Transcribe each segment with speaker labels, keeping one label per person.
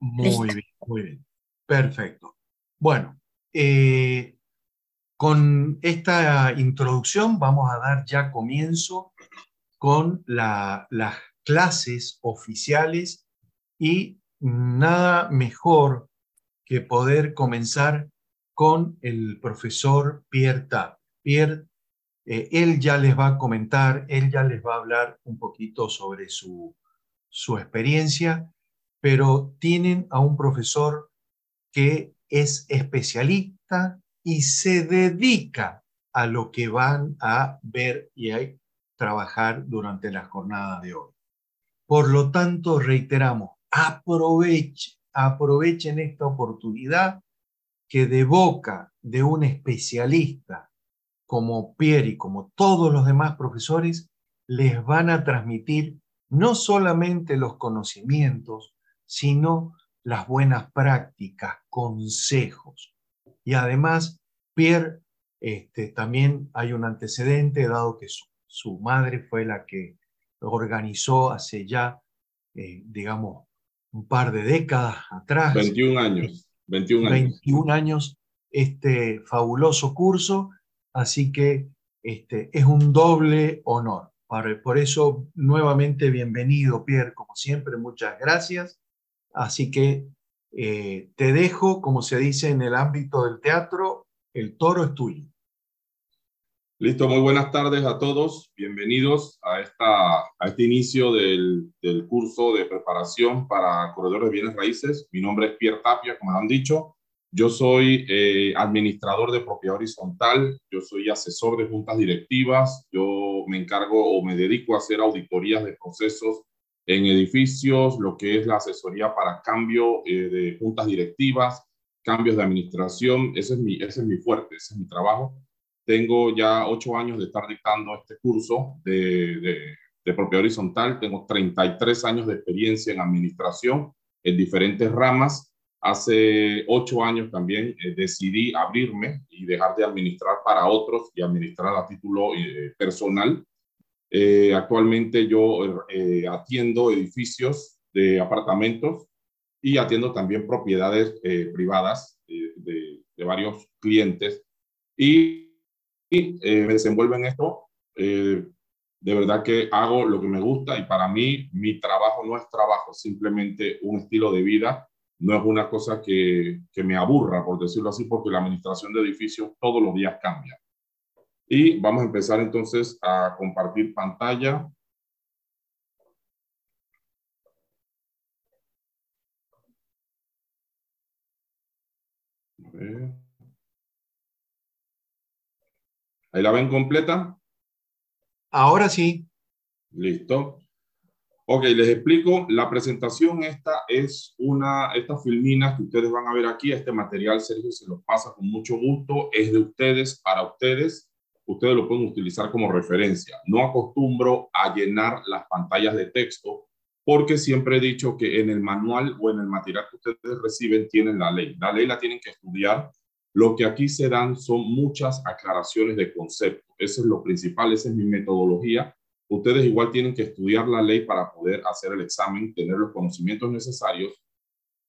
Speaker 1: Muy bien, muy bien. Perfecto. Bueno, eh, con esta introducción vamos a dar ya comienzo con las clases oficiales y nada mejor que poder comenzar con el profesor Pierre Tapp. Pierre, eh, él ya les va a comentar, él ya les va a hablar un poquito sobre su, su experiencia, pero tienen a un profesor que es especialista y se dedica a lo que van a ver y a trabajar durante la jornada de hoy. Por lo tanto, reiteramos, aprovechen, aprovechen esta oportunidad que de boca de un especialista como Pierre y como todos los demás profesores les van a transmitir no solamente los conocimientos, sino las buenas prácticas, consejos. Y además, Pierre, este, también hay un antecedente, dado que su, madre fue la que organizó hace ya, eh, digamos, un par de décadas atrás.
Speaker 2: 21 años. 21 años.
Speaker 1: 21 años este fabuloso curso, así que este, es un doble honor. Por eso, nuevamente bienvenido, Pierre, como siempre, muchas gracias. Así que eh, te dejo, como se dice en el ámbito del teatro, el toro es tuyo.
Speaker 2: Listo, muy buenas tardes a todos. Bienvenidos a, esta, a este inicio del, del curso de preparación para corredores de bienes raíces. Mi nombre es Pierre Tapia, como han dicho. Yo soy eh, administrador de propiedad horizontal, yo soy asesor de juntas directivas, yo me encargo o me dedico a hacer auditorías de procesos en edificios, lo que es la asesoría para cambio eh, de juntas directivas, cambios de administración, ese es, mi, ese es mi fuerte, ese es mi trabajo. Tengo ya ocho años de estar dictando este curso de, de, de propiedad horizontal, tengo 33 años de experiencia en administración en diferentes ramas. Hace ocho años también eh, decidí abrirme y dejar de administrar para otros y administrar a título eh, personal eh, actualmente yo eh, atiendo edificios de apartamentos y atiendo también propiedades eh, privadas de, varios clientes y, y me desenvuelvo en esto. de verdad que hago lo que me gusta y para mí mi trabajo no es trabajo, simplemente un estilo de vida. No es una cosa que, que me aburra, por decirlo así, porque la administración de edificios todos los días cambia. Y vamos a empezar entonces a compartir pantalla. ¿Ahí la ven completa?
Speaker 1: Ahora sí.
Speaker 2: Listo. Ok, les explico. La presentación esta es una, estas filminas que ustedes van a ver aquí, este material Sergio se los pasa con mucho gusto, es de ustedes, para ustedes ustedes lo pueden utilizar como referencia. No acostumbro a llenar las pantallas de texto porque siempre he dicho que en el manual o en el material que ustedes reciben tienen la ley. La ley la tienen que estudiar. Lo que aquí se dan son muchas aclaraciones de concepto. Eso es lo principal, esa es mi metodología. Ustedes igual tienen que estudiar la ley para poder hacer el examen, tener los conocimientos necesarios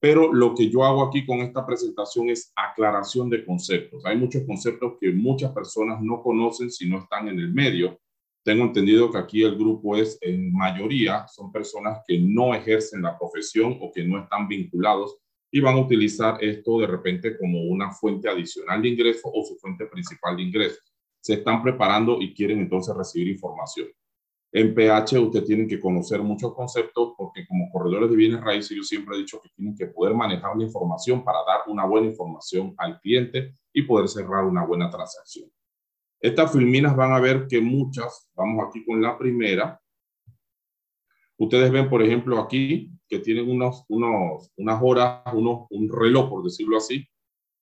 Speaker 2: pero lo que yo hago aquí con esta presentación es aclaración de conceptos. Hay muchos conceptos que muchas personas no conocen si no están en el medio. Tengo entendido que aquí el grupo es en mayoría, son personas que no ejercen la profesión o que no están vinculados y van a utilizar esto de repente como una fuente adicional de ingreso o su fuente principal de ingresos. Se están preparando y quieren entonces recibir información. En PH usted tiene que conocer muchos conceptos porque como corredores de bienes raíces yo siempre he dicho que tienen que poder manejar la información para dar una buena información al cliente y poder cerrar una buena transacción. Estas filminas van a ver que muchas, vamos aquí con la primera. Ustedes ven, por ejemplo, aquí que tienen unos, unos, unas horas, unos, un reloj, por decirlo así,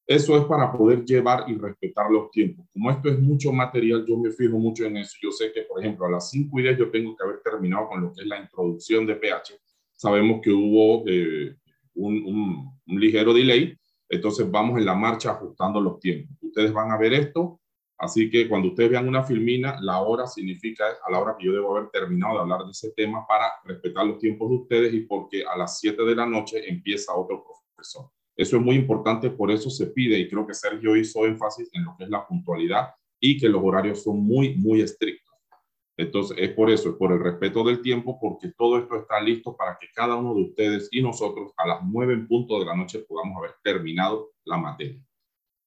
Speaker 2: eso es para poder llevar y respetar los tiempos. Como esto es mucho material, yo me fijo mucho en eso. Yo sé que, por ejemplo, a las 5 y 10 yo tengo que haber terminado con lo que es la introducción de pH. Sabemos que hubo eh, un, un, ligero delay, entonces vamos en la marcha ajustando los tiempos. Ustedes van a ver esto Así que cuando ustedes vean una filmina, la hora significa a la hora que yo debo haber terminado de hablar de ese tema para respetar los tiempos de ustedes y porque a las 7 de la noche empieza otro profesor. Eso es muy importante, por eso se pide, y creo que Sergio hizo énfasis en lo que es la puntualidad y que los horarios son muy, muy estrictos. Entonces, es por eso, es por el respeto del tiempo, porque todo esto está listo para que cada uno de ustedes y nosotros a las nueve en punto de la noche podamos haber terminado la materia.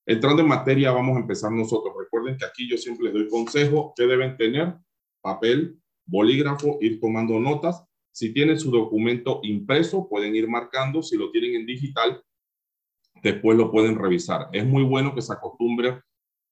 Speaker 2: Entrando en materia, vamos a empezar nosotros. Recuerden que aquí yo siempre les doy consejo que deben tener papel, bolígrafo, ir tomando notas. Si tienen su documento impreso, pueden ir marcando. Si lo tienen en digital, después lo pueden revisar. Es muy bueno que se acostumbre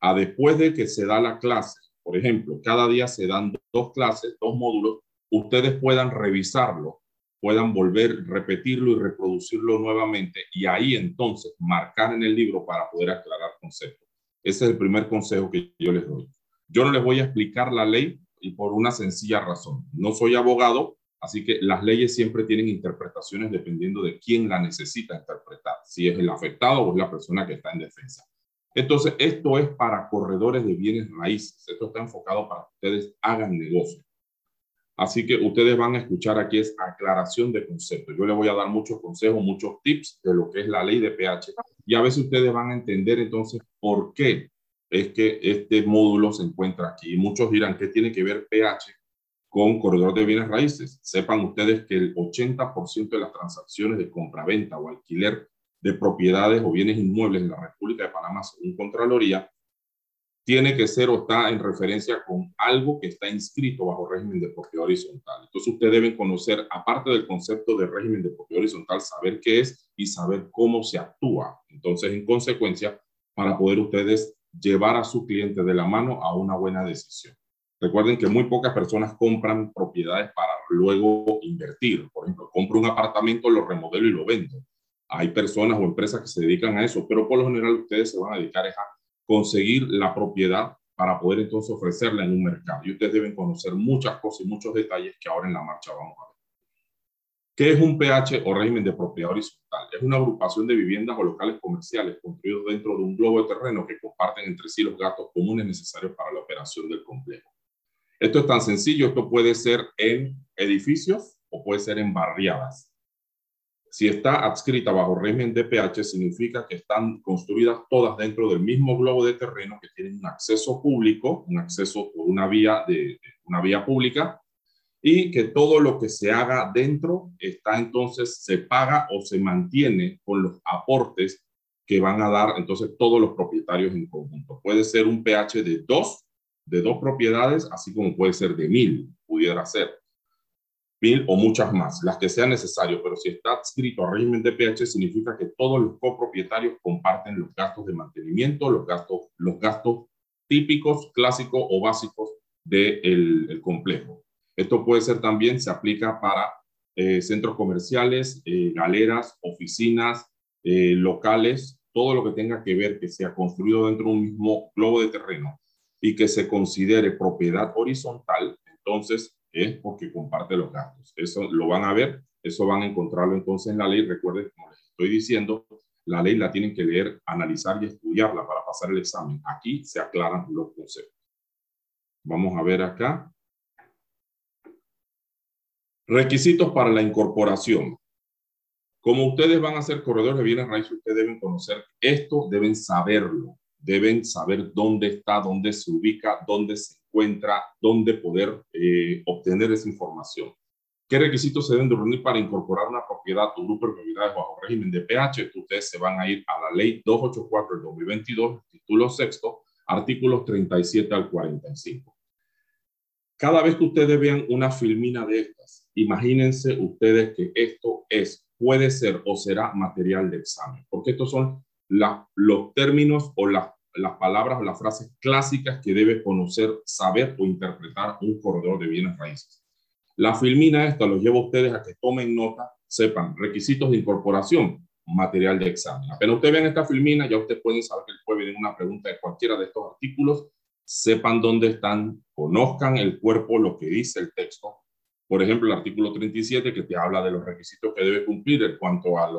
Speaker 2: a después de que se da la clase por ejemplo, cada día se dan dos clases, dos módulos, ustedes puedan revisarlo, puedan volver, repetirlo y reproducirlo nuevamente y ahí entonces marcar en el libro para poder aclarar conceptos. Ese es el primer consejo que yo les doy. Yo no les voy a explicar la ley y por una sencilla razón. No soy abogado, así que las leyes siempre tienen interpretaciones dependiendo de quién la necesita interpretar, si es el afectado o es la persona que está en defensa. Entonces, esto es para corredores de bienes raíces. Esto está enfocado para que ustedes hagan negocio. Así que ustedes van a escuchar aquí es aclaración de conceptos. Yo les voy a dar muchos consejos, muchos tips de lo que es la ley de pH y a veces ustedes van a entender entonces por qué es que este módulo se encuentra aquí. Y muchos dirán, ¿qué tiene que ver pH con corredor de bienes raíces? Sepan ustedes que el 80% de las transacciones de compra-venta o alquiler de propiedades o bienes inmuebles en la República de Panamá, según Contraloría, tiene que ser o está en referencia con algo que está inscrito bajo régimen de propiedad horizontal. Entonces, ustedes deben conocer, aparte del concepto de régimen de propiedad horizontal, saber qué es y saber cómo se actúa. Entonces, en consecuencia, para poder ustedes llevar a su cliente de la mano a una buena decisión. Recuerden que muy pocas personas compran propiedades para luego invertir. Por ejemplo, compro un apartamento, lo remodelo y lo vendo hay personas o empresas que se dedican a eso, pero por lo general ustedes se van a dedicar a conseguir la propiedad para poder entonces ofrecerla en un mercado. Y ustedes deben conocer muchas cosas y muchos detalles que ahora en la marcha vamos a ver. ¿Qué es un PH o régimen de propiedad horizontal? Es una agrupación de viviendas o locales comerciales construidos dentro de un globo de terreno que comparten entre sí los gastos comunes necesarios para la operación del complejo. Esto es tan sencillo, esto puede ser en edificios o puede ser en barriadas. Si está adscrita bajo régimen de pH, significa que están construidas todas dentro del mismo globo de terreno que tienen un acceso público, un acceso por una vía, de, una vía pública, y que todo lo que se haga dentro está entonces, se paga o se mantiene con los aportes que van a dar entonces todos los propietarios en conjunto. Puede ser un pH de dos, de dos propiedades, así como puede ser de mil, pudiera ser mil o muchas más, las que sean necesarias, pero si está adscrito a régimen de pH significa que todos los copropietarios comparten los gastos de mantenimiento, los gastos, los gastos típicos, clásicos o básicos del el complejo. Esto puede ser también, se aplica para eh, centros comerciales, eh, galeras, oficinas, eh, locales, todo lo que tenga que ver que sea construido dentro de un mismo globo de terreno y que se considere propiedad horizontal, entonces es porque comparte los gastos. Eso lo van a ver, eso van a encontrarlo entonces en la ley. Recuerden, como les estoy diciendo, la ley la tienen que leer, analizar y estudiarla para pasar el examen. Aquí se aclaran los conceptos. Vamos a ver acá. Requisitos para la incorporación. Como ustedes van a ser corredores de bienes raíces, ustedes deben conocer esto, deben saberlo, deben saber dónde está, dónde se ubica, dónde se encuentra, dónde poder eh, obtener esa información. ¿Qué requisitos se deben de reunir para incorporar una propiedad o grupo de propiedades bajo régimen de pH? Ustedes se van a ir a la ley 284 del 2022, título sexto, artículos 37 al 45. Cada vez que ustedes vean una filmina de estas, imagínense ustedes que esto es, puede ser o será material de examen, porque estos son los términos o las las palabras o las frases clásicas que debe conocer, saber o interpretar un corredor de bienes raíces. La filmina esta los lleva a ustedes a que tomen nota, sepan requisitos de incorporación, material de examen. Apenas ustedes ven esta filmina, ya ustedes pueden saber que puede venir una pregunta de cualquiera de estos artículos, sepan dónde están, conozcan el cuerpo, lo que dice el texto. Por ejemplo, el artículo 37 que te habla de los requisitos que debe cumplir en cuanto a,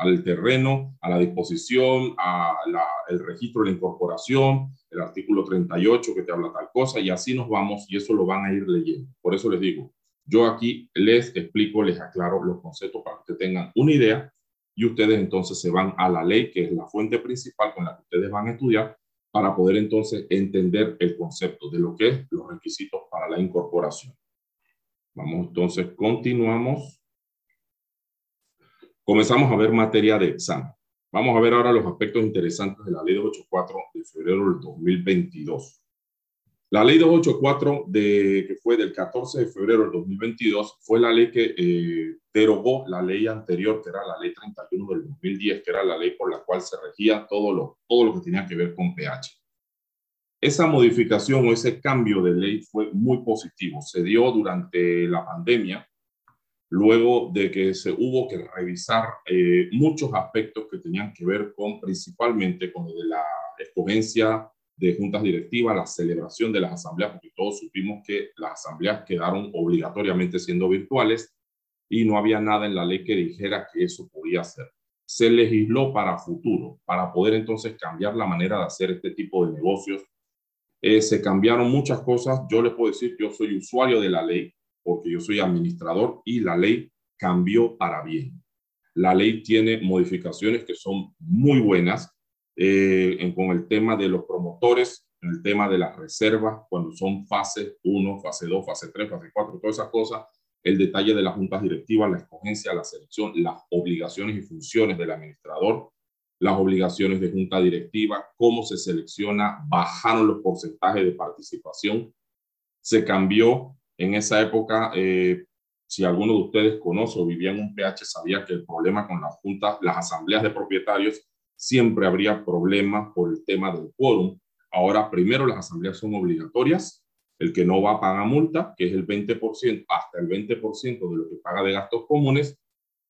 Speaker 2: al terreno, a la disposición, al registro de la incorporación, el artículo 38 que te habla tal cosa, y así nos vamos y eso lo van a ir leyendo. Por eso les digo, yo aquí les explico, les aclaro los conceptos para que tengan una idea y ustedes entonces se van a la ley, que es la fuente principal con la que ustedes van a estudiar, para poder entonces entender el concepto de lo que es los requisitos para la incorporación. Vamos entonces, continuamos. Comenzamos a ver materia de examen. Vamos a ver ahora los aspectos interesantes de la ley 284 de febrero del 2022. La ley 284, de, que fue del 14 de febrero del 2022, fue la ley que eh, derogó la ley anterior, que era la ley 31 del 2010, que era la ley por la cual se regía todo lo, todo lo que tenía que ver con pH. Esa modificación o ese cambio de ley fue muy positivo. Se dio durante la pandemia, luego de que se hubo que revisar eh, muchos aspectos que tenían que ver con principalmente con de la escogencia de juntas directivas, la celebración de las asambleas, porque todos supimos que las asambleas quedaron obligatoriamente siendo virtuales y no había nada en la ley que dijera que eso podía ser. Se legisló para futuro, para poder entonces cambiar la manera de hacer este tipo de negocios. Eh, se cambiaron muchas cosas. Yo les puedo decir, yo soy usuario de la ley, porque yo soy administrador y la ley cambió para bien. La ley tiene modificaciones que son muy buenas eh, con el tema de los promotores, el tema de las reservas, cuando son fase 1, fase 2, fase 3, fase 4, todas esas cosas, el detalle de las juntas directivas, la escogencia, la selección, las obligaciones y funciones del administrador, las obligaciones de junta directiva, cómo se selecciona, bajaron los porcentajes de participación, se cambió en esa época, eh, si alguno de ustedes conoce o vivía en un PH, sabía que el problema con las juntas, las asambleas de propietarios siempre habría problemas por el tema del quórum. Ahora, primero, las asambleas son obligatorias. El que no va a pagar multa, que es el 20%, hasta el 20% de lo que paga de gastos comunes.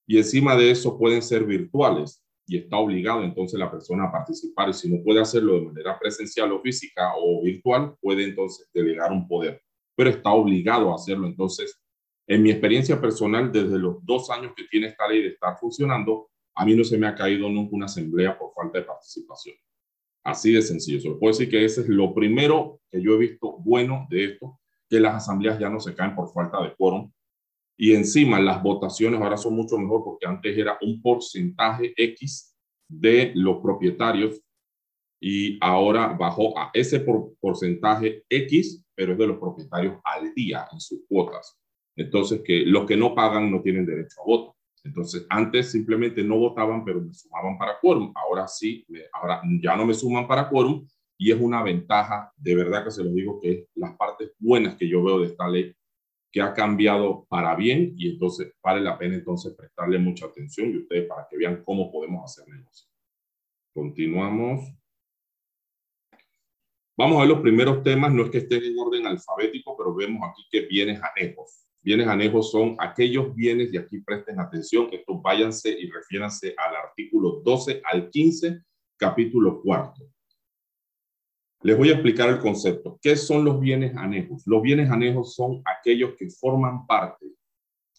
Speaker 2: Y encima de eso pueden ser virtuales y está obligado entonces la persona a participar. Y si no puede hacerlo de manera presencial o física o virtual, puede entonces delegar un poder. Pero está obligado a hacerlo. Entonces, en mi experiencia personal, desde los dos años que tiene esta ley de estar funcionando, a mí no se me ha caído nunca una asamblea por falta de participación. Así de sencillo. Se puedo decir que ese es lo primero que yo he visto bueno de esto, que las asambleas ya no se caen por falta de quórum. Y encima las votaciones ahora son mucho mejor porque antes era un porcentaje X de los propietarios y ahora bajó a ese porcentaje X, pero es de los propietarios al día en sus cuotas. Entonces, que los que no pagan no tienen derecho a voto. Entonces, antes simplemente no votaban, pero me sumaban para quórum. Ahora sí, ahora ya no me suman para quórum y es una ventaja, de verdad que se lo digo, que es las partes buenas que yo veo de esta ley, que ha cambiado para bien y entonces vale la pena entonces prestarle mucha atención y ustedes para que vean cómo podemos hacer negocio. Continuamos. Vamos a ver los primeros temas, no es que estén en orden alfabético, pero vemos aquí que bienes anejos. Bienes anejos son aquellos bienes, y aquí presten atención, estos váyanse y refiéranse al artículo 12 al 15, capítulo cuarto. Les voy a explicar el concepto. ¿Qué son los bienes anejos? Los bienes anejos son aquellos que forman parte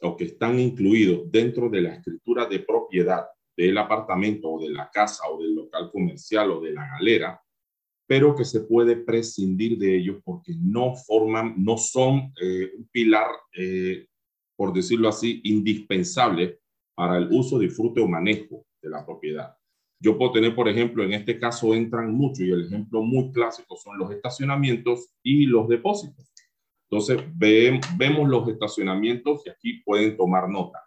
Speaker 2: o que están incluidos dentro de la escritura de propiedad del apartamento o de la casa o del local comercial o de la galera pero que se puede prescindir de ellos porque no forman, no son eh, un pilar, eh, por decirlo así, indispensable para el uso, disfrute o manejo de la propiedad. Yo puedo tener, por ejemplo, en este caso entran mucho y el ejemplo muy clásico son los estacionamientos y los depósitos. Entonces, vemos los estacionamientos y aquí pueden tomar nota.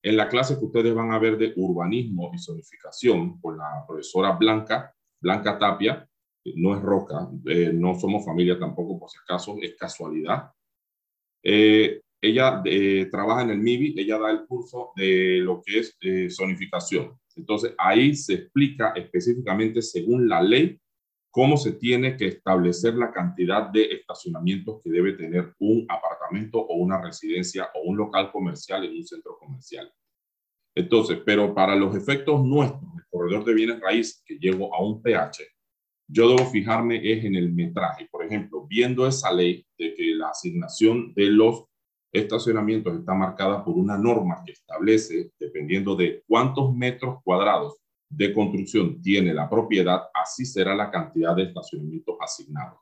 Speaker 2: En la clase que ustedes van a ver de urbanismo y zonificación con la profesora Blanca, Blanca Tapia, no es roca, eh, no somos familia tampoco por si acaso, es casualidad. Eh, ella eh, trabaja en el MIBI, ella da el curso de lo que es zonificación. Entonces ahí se explica específicamente según la ley cómo se tiene que establecer la cantidad de estacionamientos que debe tener un apartamento o una residencia o un local comercial en un centro comercial. Entonces, pero para los efectos nuestros, el corredor de bienes raíces que llego a un PH, yo debo fijarme es en el metraje. Por ejemplo, viendo esa ley de que la asignación de los estacionamientos está marcada por una norma que establece, dependiendo de cuántos metros cuadrados de construcción tiene la propiedad, así será la cantidad de estacionamientos asignados.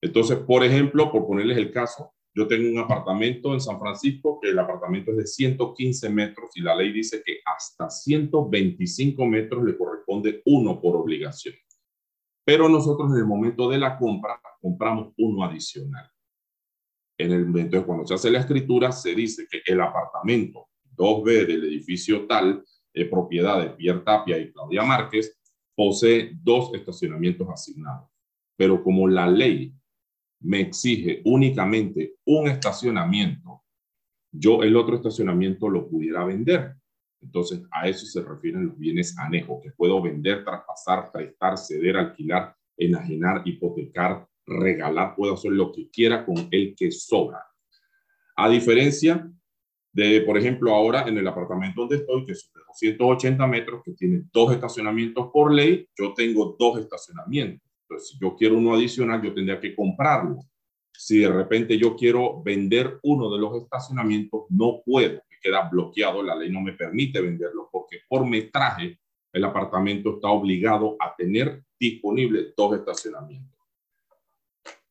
Speaker 2: Entonces, por ejemplo, por ponerles el caso, yo tengo un apartamento en San Francisco que el apartamento es de 115 metros y la ley dice que hasta 125 metros le corresponde uno por obligación. Pero nosotros en el momento de la compra compramos uno adicional. En el momento de cuando se hace la escritura se dice que el apartamento 2B del edificio tal, de propiedad de Pierre Tapia y Claudia Márquez, posee dos estacionamientos asignados. Pero como la ley me exige únicamente un estacionamiento, yo el otro estacionamiento lo pudiera vender. Entonces, a eso se refieren los bienes anejos, que puedo vender, traspasar, prestar, ceder, alquilar, enajenar, hipotecar, regalar, puedo hacer lo que quiera con el que sobra. A diferencia de, por ejemplo, ahora en el apartamento donde estoy, que es de 280 metros, que tiene dos estacionamientos por ley, yo tengo dos estacionamientos. Entonces, si yo quiero uno adicional, yo tendría que comprarlo. Si de repente yo quiero vender uno de los estacionamientos, no puedo, queda bloqueado, la ley no me permite venderlo porque por metraje el apartamento está obligado a tener disponible dos estacionamientos.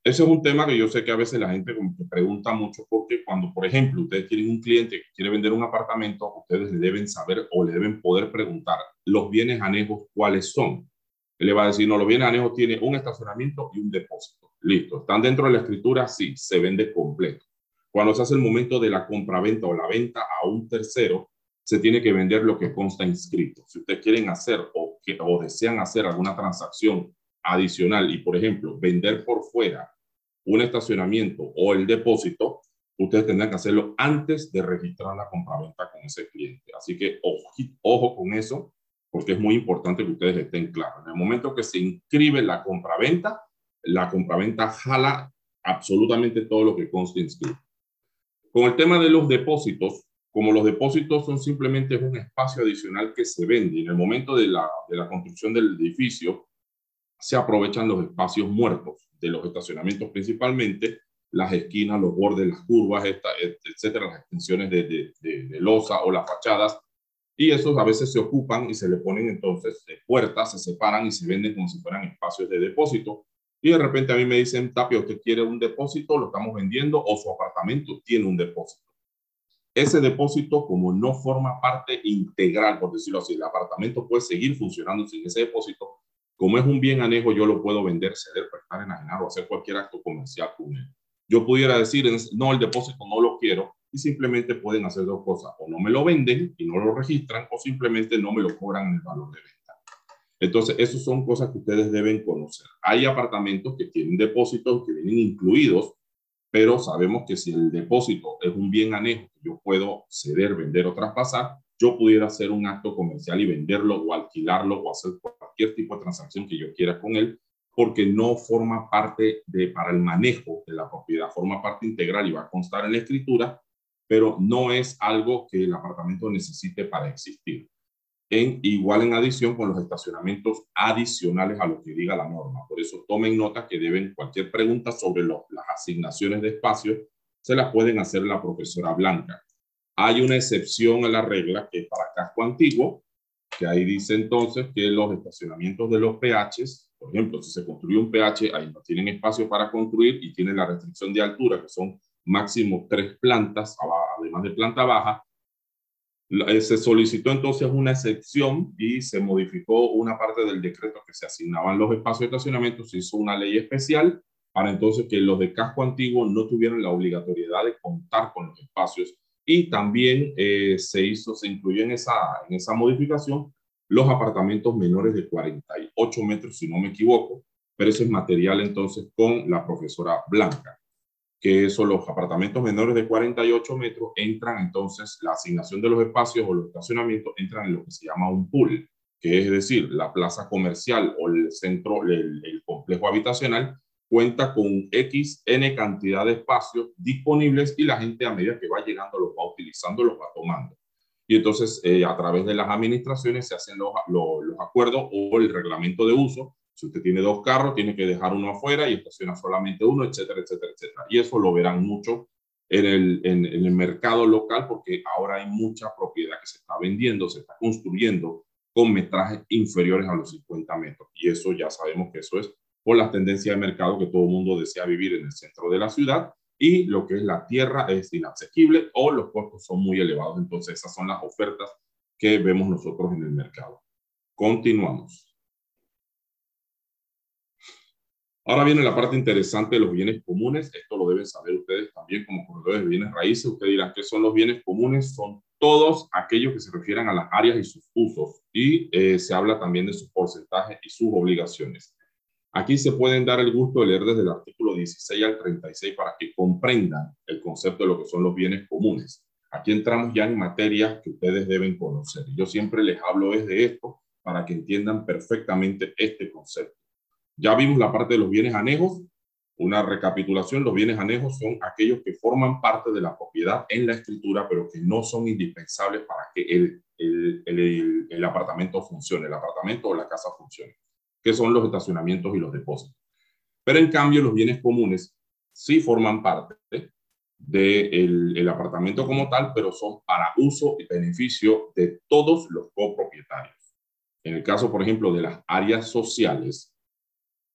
Speaker 2: Ese es un tema que yo sé que a veces la gente pregunta mucho porque cuando, por ejemplo, ustedes tienen un cliente que quiere vender un apartamento, ustedes le deben saber o le deben poder preguntar los bienes anejos cuáles son. Él le va a decir, no, los bienes anejos tiene un estacionamiento y un depósito. Listo. ¿Están dentro de la escritura? Sí, se vende completo. Cuando se hace el momento de la compra-venta o la venta a un tercero, se tiene que vender lo que consta inscrito. Si ustedes quieren hacer o, que, o desean hacer alguna transacción adicional y, por ejemplo, vender por fuera un estacionamiento o el depósito, ustedes tendrán que hacerlo antes de registrar la compra-venta con ese cliente. Así que ojo, ojo con eso porque es muy importante que ustedes estén claros. En el momento que se inscribe la compraventa, la compraventa jala absolutamente todo lo que conste inscrito. Con el tema de los depósitos, como los depósitos son simplemente un espacio adicional que se vende, en el momento de la, de la construcción del edificio, se aprovechan los espacios muertos de los estacionamientos principalmente, las esquinas, los bordes, las curvas, etcétera, las extensiones de, de, de, de losa o las fachadas y esos a veces se ocupan y se le ponen entonces puertas, se separan y se venden como si fueran espacios de depósito. Y de repente a mí me dicen, Tapia, ¿usted quiere un depósito? Lo estamos vendiendo o su apartamento tiene un depósito. Ese depósito, como no forma parte integral, por decirlo así, el apartamento puede seguir funcionando sin ese depósito. Como es un bien anejo, yo lo puedo vender, ceder, prestar, enajenar o hacer cualquier acto comercial con él. Yo pudiera decir, no, el depósito no lo quiero, y simplemente pueden hacer dos cosas, o no me lo venden y no lo registran, o simplemente no me lo cobran en el valor de venta. Entonces, esas son cosas que ustedes deben conocer. Hay apartamentos que tienen depósitos que vienen incluidos, pero sabemos que si el depósito es un bien anejo que yo puedo ceder, vender o traspasar, yo pudiera hacer un acto comercial y venderlo o alquilarlo o hacer cualquier tipo de transacción que yo quiera con él, porque no forma parte de, para el manejo de la propiedad, forma parte integral y va a constar en la escritura, pero no es algo que el apartamento necesite para existir. En, igual en adición con los estacionamientos adicionales a lo que diga la norma. Por eso tomen nota que deben cualquier pregunta sobre las asignaciones de espacio, se las pueden hacer la profesora Blanca. Hay una excepción a la regla que es para casco antiguo, que ahí dice entonces que los estacionamientos de los PHs, por ejemplo, si se construye un PH, ahí no tienen espacio para construir y tienen la restricción de altura, que son máximo tres plantas, además de planta baja. Eh, se solicitó entonces una excepción y se modificó una parte del decreto que se asignaban los espacios de estacionamiento, se hizo una ley especial para entonces que los de casco antiguo no tuvieran la obligatoriedad de contar con los espacios. Y también eh, se hizo, se incluyó en esa, en esa modificación los apartamentos menores de 48 metros, si no me equivoco, pero ese es material entonces con la profesora Blanca que son los apartamentos menores de 48 metros, entran entonces la asignación de los espacios o los estacionamientos entran en lo que se llama un pool, que es decir, la plaza comercial o el centro, el, complejo habitacional cuenta con X, N cantidad de espacios disponibles y la gente a medida que va llegando los va utilizando, los va tomando. Y entonces eh, a través de las administraciones se hacen los, los acuerdos o el reglamento de uso si usted tiene dos carros, tiene que dejar uno afuera y estaciona solamente uno, etcétera, etcétera, etcétera. Y eso lo verán mucho en el, en, el mercado local porque ahora hay mucha propiedad que se está vendiendo, se está construyendo con metrajes inferiores a los 50 metros. Y eso ya sabemos que eso es por la tendencia de mercado que todo el mundo desea vivir en el centro de la ciudad y lo que es la tierra es inaccesible o los costos son muy elevados. Entonces esas son las ofertas que vemos nosotros en el mercado. Continuamos. Ahora viene la parte interesante de los bienes comunes. Esto lo deben saber ustedes también como corredores de bienes raíces. Ustedes dirán, ¿qué son los bienes comunes? Son todos aquellos que se refieran a las áreas y sus usos. Y eh, se habla también de sus porcentajes y sus obligaciones. Aquí se pueden dar el gusto de leer desde el artículo 16 al 36 para que comprendan el concepto de lo que son los bienes comunes. Aquí entramos ya en materias que ustedes deben conocer. Yo siempre les hablo desde esto para que entiendan perfectamente este concepto. Ya vimos la parte de los bienes anejos. Una recapitulación, los bienes anejos son aquellos que forman parte de la propiedad en la escritura, pero que no son indispensables para que el, el, el, el apartamento funcione, el apartamento o la casa funcione, que son los estacionamientos y los depósitos. Pero en cambio, los bienes comunes sí forman parte del el apartamento como tal, pero son para uso y beneficio de todos los copropietarios. En el caso, por ejemplo, de las áreas sociales,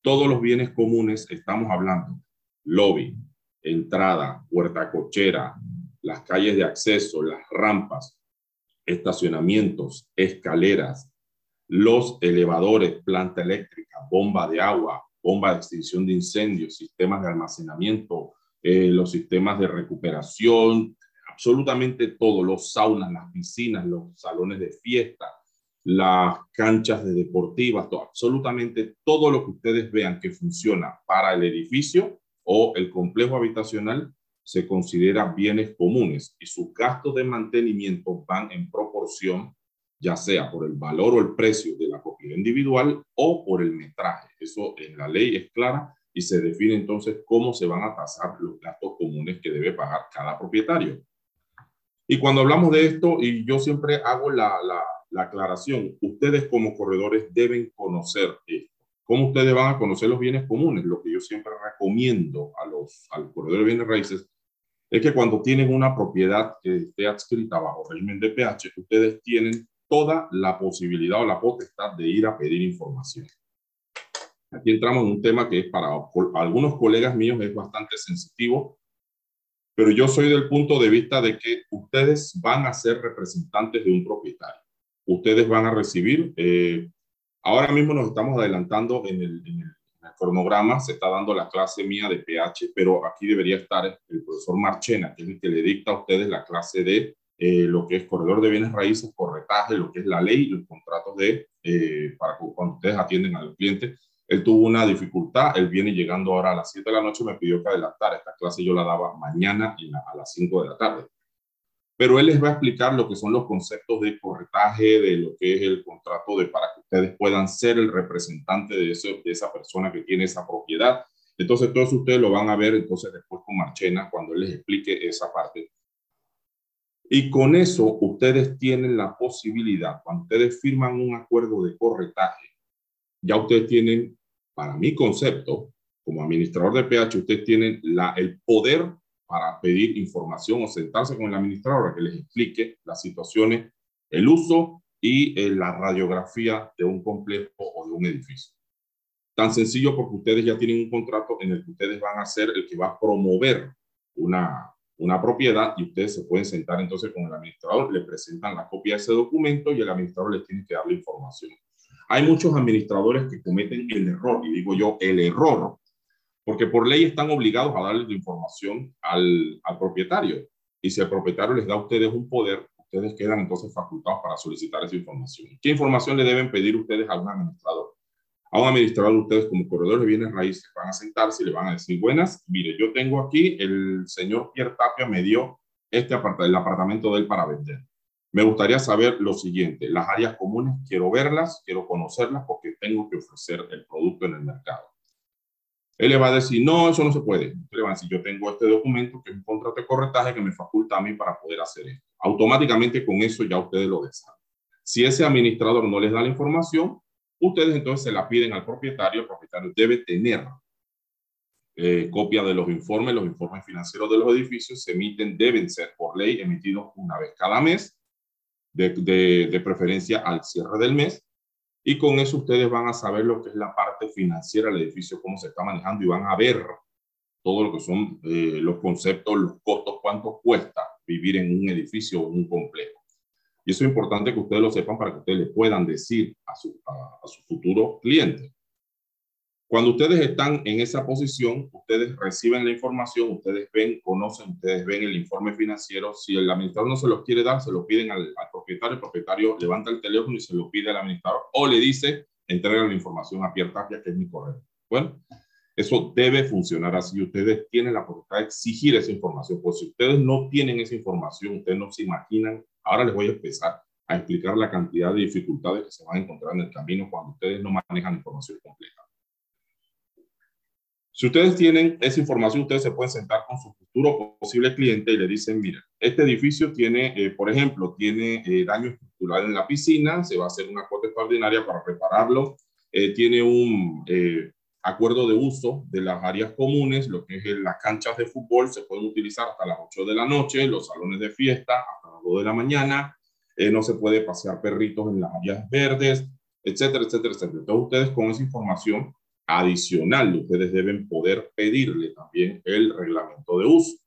Speaker 2: todos los bienes comunes, estamos hablando, lobby, entrada, puerta cochera, las calles de acceso, las rampas, estacionamientos, escaleras, los elevadores, planta eléctrica, bomba de agua, bomba de extinción de incendios, sistemas de almacenamiento, eh, los sistemas de recuperación, absolutamente todo, los saunas, las piscinas, los salones de fiesta, las canchas de deportivas, todo, absolutamente todo lo que ustedes vean que funciona para el edificio o el complejo habitacional se considera bienes comunes y sus gastos de mantenimiento van en proporción, ya sea por el valor o el precio de la propiedad individual o por el metraje. Eso en la ley es clara y se define entonces cómo se van a tasar los gastos comunes que debe pagar cada propietario. Y cuando hablamos de esto, y yo siempre hago la, la la aclaración, ustedes como corredores deben conocer esto. ¿Cómo ustedes van a conocer los bienes comunes? Lo que yo siempre recomiendo a los, al corredor de bienes raíces es que cuando tienen una propiedad que esté adscrita bajo régimen de PH, ustedes tienen toda la posibilidad o la potestad de ir a pedir información. Aquí entramos en un tema que para algunos colegas míos es bastante sensitivo, pero yo soy del punto de vista de que ustedes van a ser representantes de un propietario ustedes van a recibir. Eh, ahora mismo nos estamos adelantando en el, cronograma, se está dando la clase mía de PH, pero aquí debería estar el profesor Marchena, que es el que le dicta a ustedes la clase de eh, lo que es corredor de bienes raíces, corretaje, lo que es la ley, los contratos de, eh, para cuando ustedes atienden al cliente. Él tuvo una dificultad, él viene llegando ahora a las 7 de la noche, me pidió que adelantara. Esta clase yo la daba mañana a las 5 de la tarde pero él les va a explicar lo que son los conceptos de corretaje, de lo que es el contrato de para que ustedes puedan ser el representante de, eso, de esa persona que tiene esa propiedad. Entonces, todos ustedes lo van a ver entonces después con Marchena cuando él les explique esa parte. Y con eso ustedes tienen la posibilidad, cuando ustedes firman un acuerdo de corretaje, ya ustedes tienen, para mi concepto, como administrador de PH, ustedes tienen la, el poder para pedir información o sentarse con el administrador que les explique las situaciones, el uso y eh, la radiografía de un complejo o de un edificio. Tan sencillo porque ustedes ya tienen un contrato en el que ustedes van a ser el que va a promover una, una propiedad y ustedes se pueden sentar entonces con el administrador, le presentan la copia de ese documento y el administrador les tiene que dar la información. Hay muchos administradores que cometen el error, y digo yo, el error porque por ley están obligados a darle la información al, propietario. Y si el propietario les da a ustedes un poder, ustedes quedan entonces facultados para solicitar esa información. ¿Qué información le deben pedir ustedes a un administrador? A un administrador, ustedes como corredores de bienes raíces van a sentarse y le van a decir, buenas, mire, yo tengo aquí, el señor Pierre Tapia me dio este apartamento, el apartamento de él para vender. Me gustaría saber lo siguiente, las áreas comunes, quiero verlas, quiero conocerlas porque tengo que ofrecer el producto en el mercado. Él le va a decir, no, eso no se puede. Él le va a decir, yo tengo este documento que es un contrato de corretaje que me faculta a mí para poder hacer esto. Automáticamente con eso ya ustedes lo desean. Si ese administrador no les da la información, ustedes entonces se la piden al propietario. El propietario debe tener eh, copia de los informes, los informes financieros de los edificios se emiten, deben ser por ley emitidos una vez cada mes, de, de, de preferencia al cierre del mes, y con eso ustedes van a saber lo que es la parte financiera del edificio, cómo se está manejando y van a ver todo lo que son eh, los conceptos, los costos, cuánto cuesta vivir en un edificio o un complejo. Y eso es importante que ustedes lo sepan para que ustedes le puedan decir a su, a, a su futuro cliente. Cuando ustedes están en esa posición, ustedes reciben la información, ustedes ven, conocen, ustedes ven el informe financiero. Si el administrador no se los quiere dar, se lo piden al, al propietario. El propietario levanta el teléfono y se lo pide al administrador o le dice, entrega la información a Pierre Tapia, que es mi correo. Bueno, eso debe funcionar así. Ustedes tienen la potestad de exigir esa información. Pues si ustedes no tienen esa información, ustedes no se imaginan. Ahora les voy a empezar a explicar la cantidad de dificultades que se van a encontrar en el camino cuando ustedes no manejan información completa. Si ustedes tienen esa información, ustedes se pueden sentar con su futuro posible cliente y le dicen, mira, este edificio tiene, eh, por ejemplo, tiene eh, daño estructural en la piscina, se va a hacer una cuota extraordinaria para repararlo, eh, tiene un eh, acuerdo de uso de las áreas comunes, lo que es las canchas de fútbol se pueden utilizar hasta las 8 de la noche, los salones de fiesta hasta las 2 de la mañana, eh, no se puede pasear perritos en las áreas verdes, etcétera, etcétera, etcétera. Entonces ustedes con esa información adicional, ustedes deben poder pedirle también el reglamento de uso,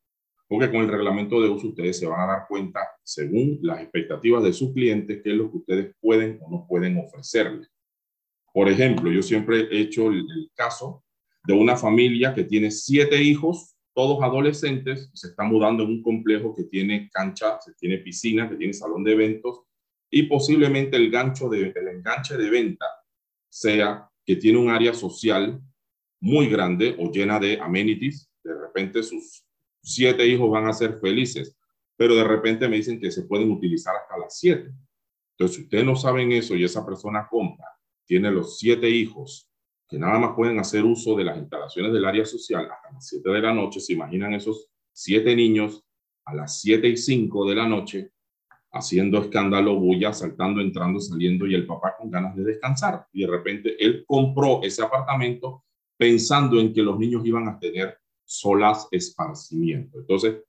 Speaker 2: porque con el reglamento de uso ustedes se van a dar cuenta, según las expectativas de sus clientes, qué es lo que ustedes pueden o no pueden ofrecerle. Por ejemplo, yo siempre he hecho el, caso de una familia que tiene siete hijos, todos adolescentes, se está mudando en un complejo que tiene cancha, se tiene piscina, que tiene salón de eventos y posiblemente el gancho de, el enganche de venta sea que tiene un área social muy grande o llena de amenities. De repente sus siete hijos van a ser felices, pero de repente me dicen que se pueden utilizar hasta las siete. Entonces, si ustedes no saben eso y esa persona compra tiene los siete hijos que nada más pueden hacer uso de las instalaciones del área social hasta las siete de la noche, se imaginan esos siete niños a las siete y cinco de la noche haciendo escándalo, bulla, saltando, entrando, saliendo y el papá con ganas de descansar. Y de repente él compró ese apartamento pensando en que los niños iban a tener solas esparcimiento. Entonces,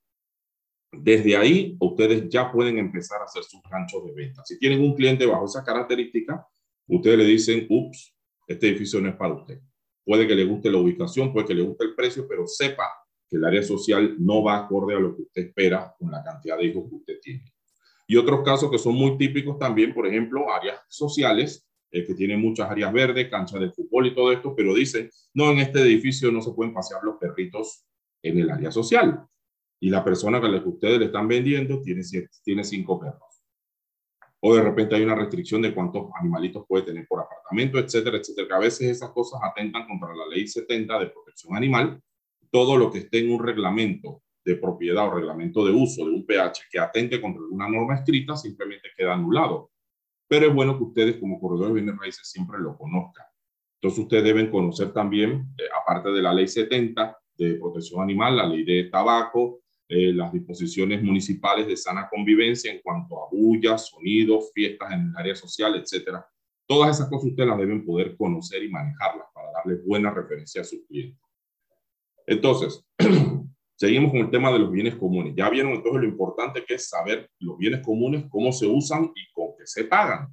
Speaker 2: desde ahí ustedes ya pueden empezar a hacer sus ganchos de venta. Si tienen un cliente bajo esa característica, ustedes le dicen, ups, este edificio no es para usted. Puede que le guste la ubicación, puede que le guste el precio, pero sepa que el área social no va acorde a lo que usted espera con la cantidad de hijos que usted tiene. Y otros casos que son muy típicos también, por ejemplo, áreas sociales, eh, que tienen muchas áreas verdes, canchas de fútbol y todo esto, pero dicen, no, en este edificio no se pueden pasear los perritos en el área social. Y la persona que ustedes le están vendiendo tiene, tiene cinco perros o de repente hay una restricción de cuántos animalitos puede tener por apartamento, etcétera, etcétera. Que a veces esas cosas atentan contra la ley 70 de protección animal. Todo lo que esté en un reglamento de propiedad o reglamento de uso de un PH que atente contra alguna norma escrita simplemente queda anulado. Pero es bueno que ustedes como corredores de bienes raíces siempre lo conozcan. Entonces ustedes deben conocer también, eh, aparte de la ley 70 de protección animal, la ley de tabaco, eh, las disposiciones municipales de sana convivencia en cuanto a bullas, sonidos, fiestas en el área social, etcétera. Todas esas cosas ustedes las deben poder conocer y manejarlas para darles buena referencia a sus clientes. Entonces, seguimos con el tema de los bienes comunes. Ya vieron entonces lo importante que es saber los bienes comunes, cómo se usan y con qué se pagan.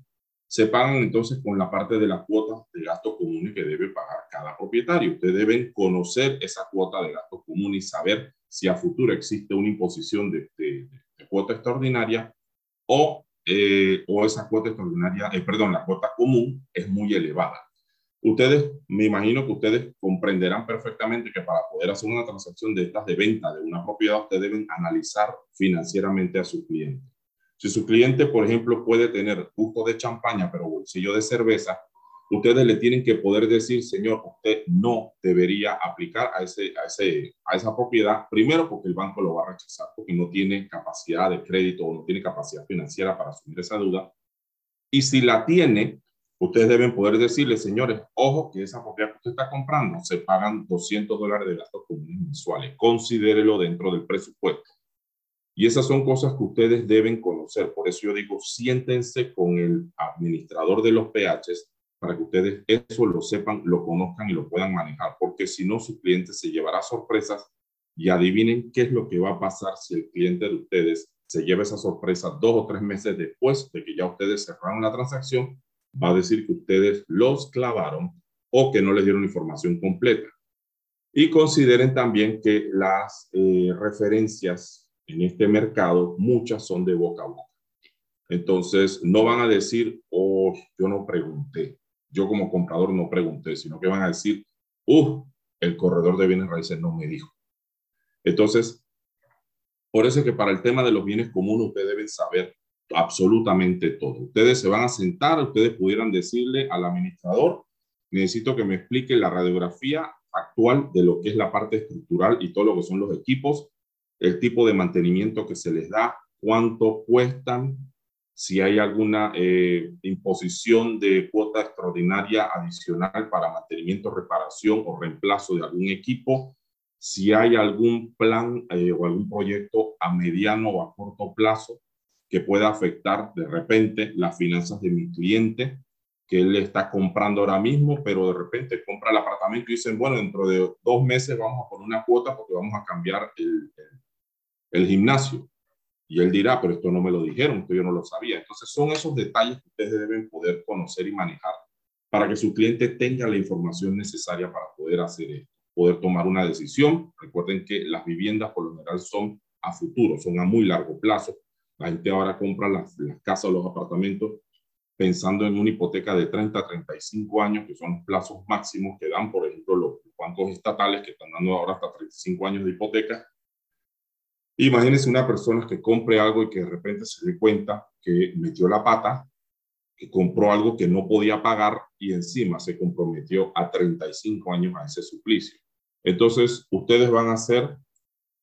Speaker 2: Se pagan entonces con la parte de las cuotas de gastos comunes que debe pagar cada propietario. Ustedes deben conocer esa cuota de gastos comunes y saber si a futuro existe una imposición de, de, de cuota extraordinaria o, eh, o esa cuota extraordinaria, eh, perdón, la cuota común es muy elevada. Ustedes, me imagino que ustedes comprenderán perfectamente que para poder hacer una transacción de estas de venta de una propiedad, ustedes deben analizar financieramente a su cliente. Si su cliente, por ejemplo, puede tener gusto de champaña, pero bolsillo de cerveza, ustedes le tienen que poder decir, señor, usted no debería aplicar a, ese, a, ese, a esa propiedad, primero porque el banco lo va a rechazar, porque no tiene capacidad de crédito o no tiene capacidad financiera para asumir esa deuda. Y si la tiene, ustedes deben poder decirle, señores, ojo que esa propiedad que usted está comprando se pagan 200 dólares de gastos comunes mensuales. Considérelo dentro del presupuesto. Y esas son cosas que ustedes deben conocer. Por eso yo digo, siéntense con el administrador de los PHs para que ustedes eso lo sepan, lo conozcan y lo puedan manejar, porque si no, su cliente se llevará sorpresas y adivinen qué es lo que va a pasar si el cliente de ustedes se lleva esa sorpresa dos o tres meses después de que ya ustedes cerraron la transacción, va a decir que ustedes los clavaron o que no les dieron información completa. Y consideren también que las eh, referencias en este mercado, muchas son de boca a boca. Entonces, no van a decir, oh, yo no pregunté. Yo como comprador no pregunté, sino que van a decir, uh, el corredor de bienes raíces no me dijo. Entonces, por eso es que para el tema de los bienes comunes ustedes deben saber absolutamente todo. Ustedes se van a sentar, ustedes pudieran decirle al administrador, necesito que me explique la radiografía actual de lo que es la parte estructural y todo lo que son los equipos, el tipo de mantenimiento que se les da, cuánto cuestan, si hay alguna eh, imposición de cuota extraordinaria adicional para mantenimiento, reparación o reemplazo de algún equipo, si hay algún plan eh, o algún proyecto a mediano o a corto plazo que pueda afectar de repente las finanzas de mi cliente, que él está comprando ahora mismo, pero de repente compra el apartamento y dicen, bueno, dentro de dos meses vamos a poner una cuota porque vamos a cambiar el, el, gimnasio. Y él dirá, pero esto no me lo dijeron, esto yo no lo sabía. Entonces son esos detalles que ustedes deben poder conocer y manejar para que su cliente tenga la información necesaria para poder hacer poder tomar una decisión. Recuerden que las viviendas por lo general son a futuro, son a muy largo plazo. La gente ahora compra las, las casas o los apartamentos pensando en una hipoteca de 30 a 35 años, que son plazos máximos que dan, por ejemplo, los bancos estatales que están dando ahora hasta 35 años de hipoteca. Imagínense una persona que compre algo y que de repente se dé cuenta que metió la pata, que compró algo que no podía pagar y encima se comprometió a 35 años a ese suplicio. Entonces, ustedes van a ser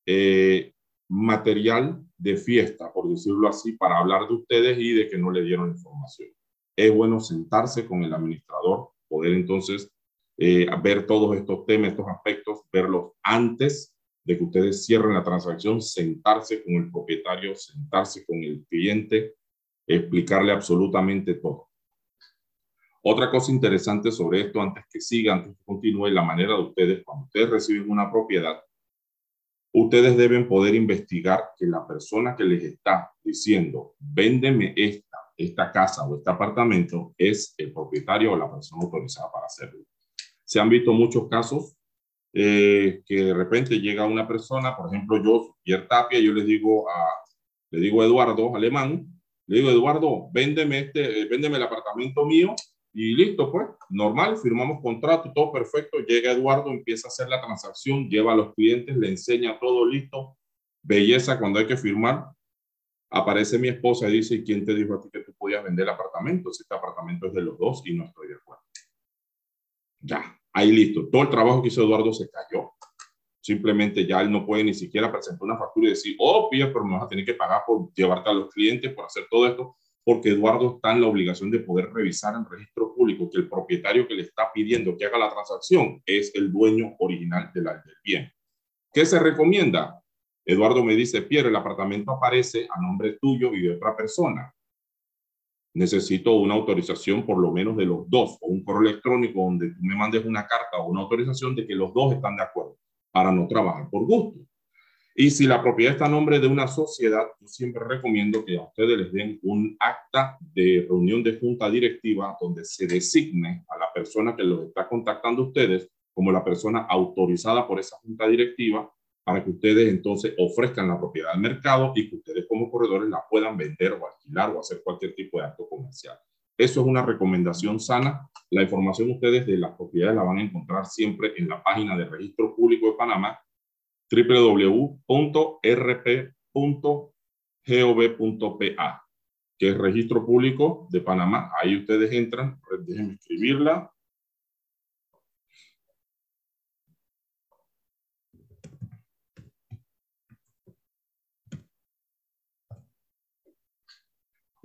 Speaker 2: eh, material de fiesta, por decirlo así, para hablar de ustedes y de que no le dieron información es bueno sentarse con el administrador, poder entonces eh, ver todos estos temas, estos aspectos, verlos antes de que ustedes cierren la transacción, sentarse con el propietario, sentarse con el cliente, explicarle absolutamente todo. Otra cosa interesante sobre esto, antes que siga, antes que continúe, la manera de ustedes, cuando ustedes reciben una propiedad, ustedes deben poder investigar que la persona que les está diciendo, véndeme esto, esta casa o este apartamento es el propietario o la persona autorizada para hacerlo. Se han visto muchos casos eh, que de repente llega una persona, por ejemplo, yo, Pierre Tapia, yo les digo a, le digo a Eduardo Alemán, le digo, Eduardo, véndeme, este, eh, véndeme el apartamento mío y listo, pues, normal, firmamos contrato, todo perfecto. Llega Eduardo, empieza a hacer la transacción, lleva a los clientes, le enseña todo listo. Belleza cuando hay que firmar aparece mi esposa y dice, ¿quién te dijo a ti que tú podías vender el apartamento? Si este apartamento es de los dos y no estoy de acuerdo. Ya, ahí listo. Todo el trabajo que hizo Eduardo se cayó. Simplemente ya él no puede ni siquiera presentar una factura y decir, oh, Pía, pero me vas a tener que pagar por llevarte a los clientes, por hacer todo esto, porque Eduardo está en la obligación de poder revisar en registro público que el propietario que le está pidiendo que haga la transacción es el dueño original del bien. ¿Qué se recomienda? Eduardo me dice, Pierre, el apartamento aparece a nombre tuyo y de otra persona. Necesito una autorización por lo menos de los dos o un correo electrónico donde tú me mandes una carta o una autorización de que los dos están de acuerdo para no trabajar por gusto. Y si la propiedad está a nombre de una sociedad, yo siempre recomiendo que a ustedes les den un acta de reunión de junta directiva donde se designe a la persona que los está contactando ustedes como la persona autorizada por esa junta directiva para que ustedes entonces ofrezcan la propiedad al mercado y que ustedes como corredores la puedan vender o alquilar o hacer cualquier tipo de acto comercial. Eso es una recomendación sana. La información ustedes de las propiedades la van a encontrar siempre en la página de Registro Público de Panamá, www.rp.gov.pa, que es Registro Público de Panamá. Ahí ustedes entran, déjenme escribirla,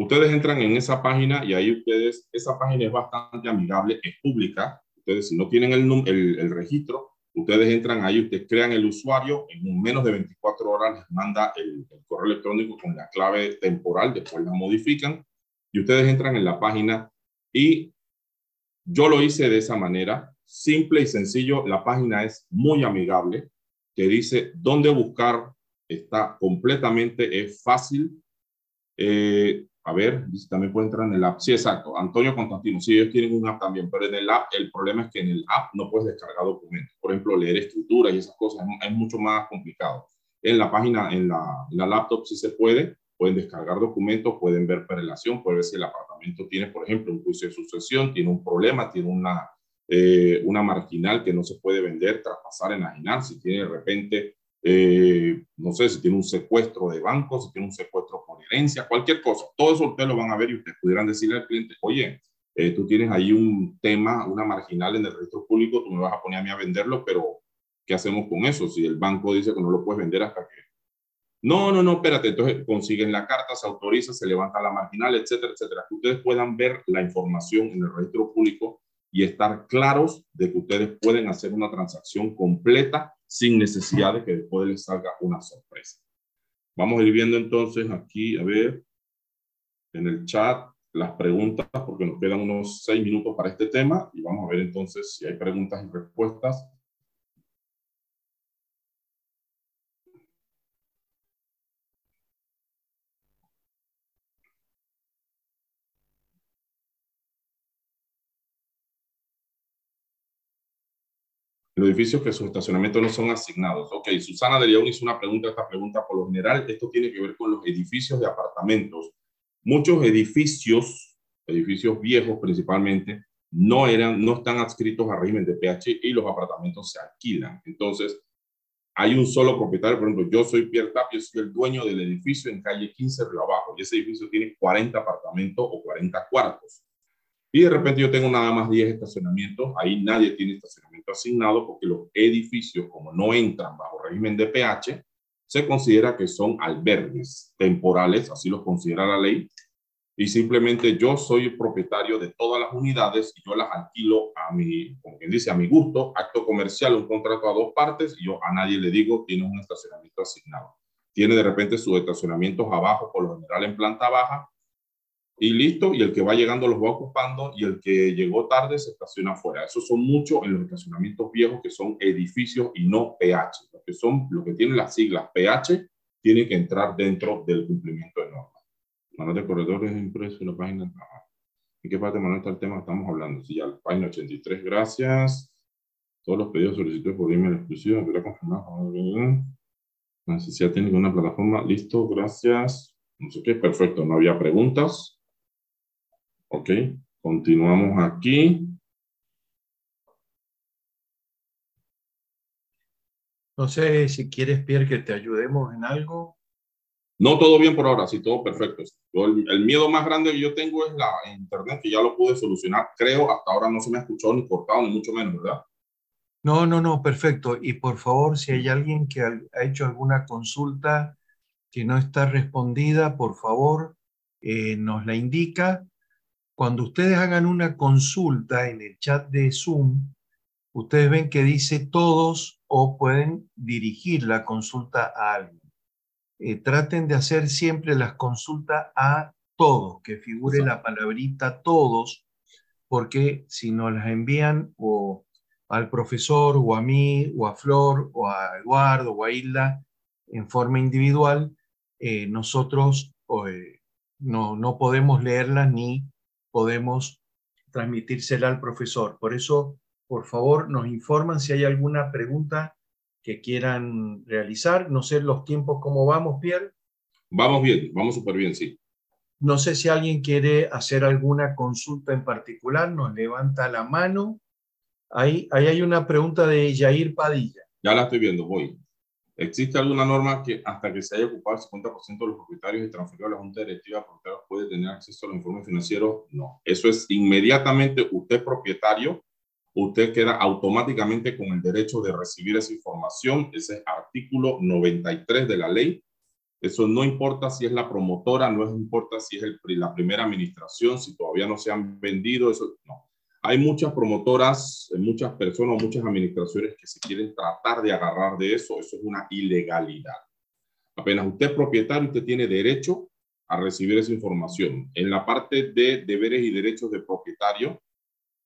Speaker 2: Ustedes entran en esa página y ahí ustedes, esa página es bastante amigable, es pública. Ustedes, si no tienen el, el, el registro, ustedes entran ahí, ustedes crean el usuario, en menos de 24 horas les manda el, correo electrónico con la clave temporal, después la modifican y ustedes entran en la página y Yo lo hice de esa manera, simple y sencillo. La página es muy amigable. Te dice dónde buscar. Está completamente, es fácil. Eh, a ver, también puede entrar en el app. Sí, exacto. Antonio Constantino. Sí, ellos tienen un app también, pero en el app el problema es que en el app no puedes descargar documentos. Por ejemplo, leer escritura y esas cosas es, mucho más complicado. En la página, en la, la laptop sí se puede. Pueden descargar documentos, pueden ver prelación, pueden ver si el apartamento tiene, por ejemplo, un juicio de sucesión, tiene un problema, tiene una, eh, una marginal que no se puede vender, traspasar, enajenar, si tiene de repente eh, no sé, si tiene un secuestro de banco, si tiene un secuestro por herencia, cualquier cosa. Todo eso ustedes lo van a ver y ustedes pudieran decirle al cliente, oye, eh, tú tienes ahí un tema, una marginal en el registro público, tú me vas a poner a mí a venderlo, pero ¿qué hacemos con eso? Si el banco dice que no lo puedes vender hasta que... No, no, no, espérate, entonces consiguen la carta, se autoriza, se levanta la marginal, etcétera, etcétera. Que ustedes puedan ver la información en el registro público y estar claros de que ustedes pueden hacer una transacción completa sin necesidad de que después les salga una sorpresa. Vamos a ir viendo entonces aquí, a ver, en el chat las preguntas, porque nos quedan unos seis minutos para este tema y vamos a ver entonces si hay preguntas y respuestas. Los edificios que sus estacionamientos no son asignados. Ok, Susana de León hizo una pregunta, esta pregunta por lo general, esto tiene que ver con los edificios de apartamentos. Muchos edificios, edificios viejos principalmente, no, eran, no están adscritos a régimen de PH y los apartamentos se alquilan. Entonces, hay un solo propietario, por ejemplo, yo soy Pierre Tapio, soy el dueño del edificio en calle 15 Río Abajo, y ese edificio tiene 40 apartamentos o 40 cuartos y de repente yo tengo nada más 10 estacionamientos, ahí nadie tiene estacionamiento asignado porque los edificios, como no entran bajo régimen de PH, se considera que son albergues temporales, así los considera la ley, y simplemente yo soy el propietario de todas las unidades y yo las alquilo a mi, como quien dice, a mi gusto, acto comercial, un contrato a dos partes, y yo a nadie le digo, tiene un estacionamiento asignado. Tiene de repente sus estacionamientos abajo, por lo general en planta baja, y listo, y el que va llegando los va ocupando y el que llegó tarde se estaciona afuera. Esos son muchos en los estacionamientos viejos que son edificios y no PH. Lo que son, lo que tienen las siglas PH, tiene que entrar dentro del cumplimiento de normas. Manual de corredores impreso en la página. ¿En qué parte, Manuel, está el tema estamos hablando? Sí, ya, la página 83, gracias. Todos los pedidos solicitados por email exclusivo, deberá confirmar. Necesidad técnica de una plataforma, listo, gracias. No sé qué, perfecto, no había preguntas. Ok, continuamos aquí.
Speaker 1: No sé si quieres, Pierre, que te ayudemos en algo.
Speaker 2: No, todo bien por ahora, sí, todo perfecto. el, miedo más grande que yo tengo es la internet, que ya lo pude solucionar. Creo, hasta ahora no se me ha escuchado ni cortado, ni mucho menos, ¿verdad?
Speaker 1: No, no, no, perfecto. Y por favor, si hay alguien que ha hecho alguna consulta que no está respondida, por favor, eh, nos la indica cuando ustedes hagan una consulta en el chat de Zoom, ustedes ven que dice todos o pueden dirigir la consulta a alguien. Eh, traten de hacer siempre las consultas a todos, que figure la palabrita todos, porque si nos las envían o al profesor o a mí o a Flor o a Eduardo o a Hilda en forma individual, eh, nosotros eh, no, no podemos leerlas ni podemos transmitírsela al profesor. Por eso, por favor, nos informan si hay alguna pregunta que quieran realizar. No sé los tiempos cómo vamos, Pierre.
Speaker 2: Vamos bien, vamos súper bien, sí.
Speaker 1: No sé si alguien quiere hacer alguna consulta en particular, nos levanta la mano. Ahí, ahí hay una pregunta de Jair Padilla.
Speaker 2: Ya la estoy viendo, voy. ¿Existe alguna norma que hasta que se haya ocupado el 50% de los propietarios y transferido a la Junta Directiva puede tener acceso a los informes financieros? No. Eso es inmediatamente usted propietario, usted queda automáticamente con el derecho de recibir esa información. Ese es artículo 93 de la ley. Eso no importa si es la promotora, no importa si es el, la primera administración, si todavía no se han vendido, eso no hay muchas promotoras, muchas personas, muchas administraciones que se quieren tratar de agarrar de eso. Eso es una ilegalidad. Apenas usted es propietario, usted tiene derecho a recibir esa información. En la parte de deberes y derechos de propietario,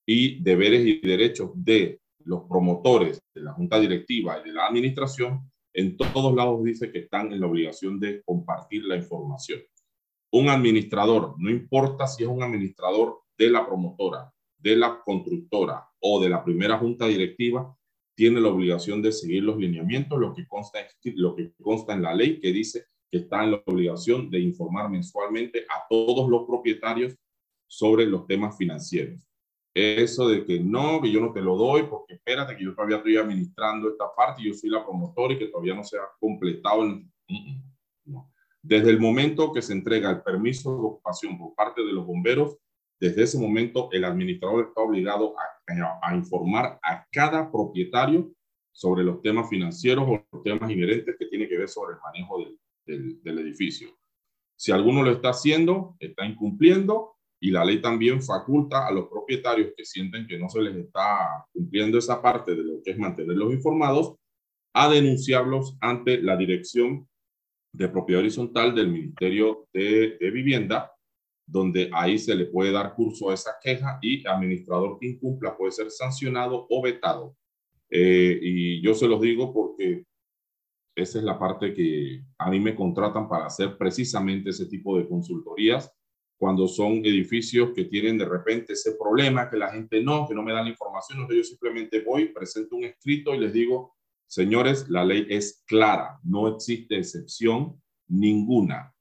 Speaker 2: y deberes y derechos de los promotores de la junta directiva y de la administración, en todos lados dice que están en la obligación de compartir la información. Un administrador, no importa si es un administrador de la promotora, de la constructora o de la primera junta directiva, tiene la obligación de seguir los lineamientos, lo que consta, lo que consta en la ley que dice que está en la obligación de informar mensualmente a todos los propietarios sobre los temas financieros. Eso de que no, que yo no te lo doy porque espérate que yo todavía estoy administrando esta parte yo soy la promotora y que todavía no se ha completado. El... Desde el momento que se entrega el permiso de ocupación por parte de los bomberos, desde ese momento el administrador está obligado a, informar a cada propietario sobre los temas financieros o temas inherentes que tiene que ver sobre el manejo del edificio. Si alguno lo está haciendo, está incumpliendo, y la ley también faculta a los propietarios que sienten que no se les está cumpliendo esa parte de lo que es mantenerlos informados a denunciarlos ante la Dirección de Propiedad Horizontal del Ministerio de, Vivienda, donde ahí se le puede dar curso a esa queja y administrador que incumpla puede ser sancionado o vetado. Eh, y yo se los digo porque esa es la parte que a mí me contratan para hacer precisamente ese tipo de consultorías cuando son edificios que tienen de repente ese problema, que la gente no, que no me da la información, entonces yo simplemente voy, presento un escrito y les digo, señores, la ley es clara, no existe excepción ninguna.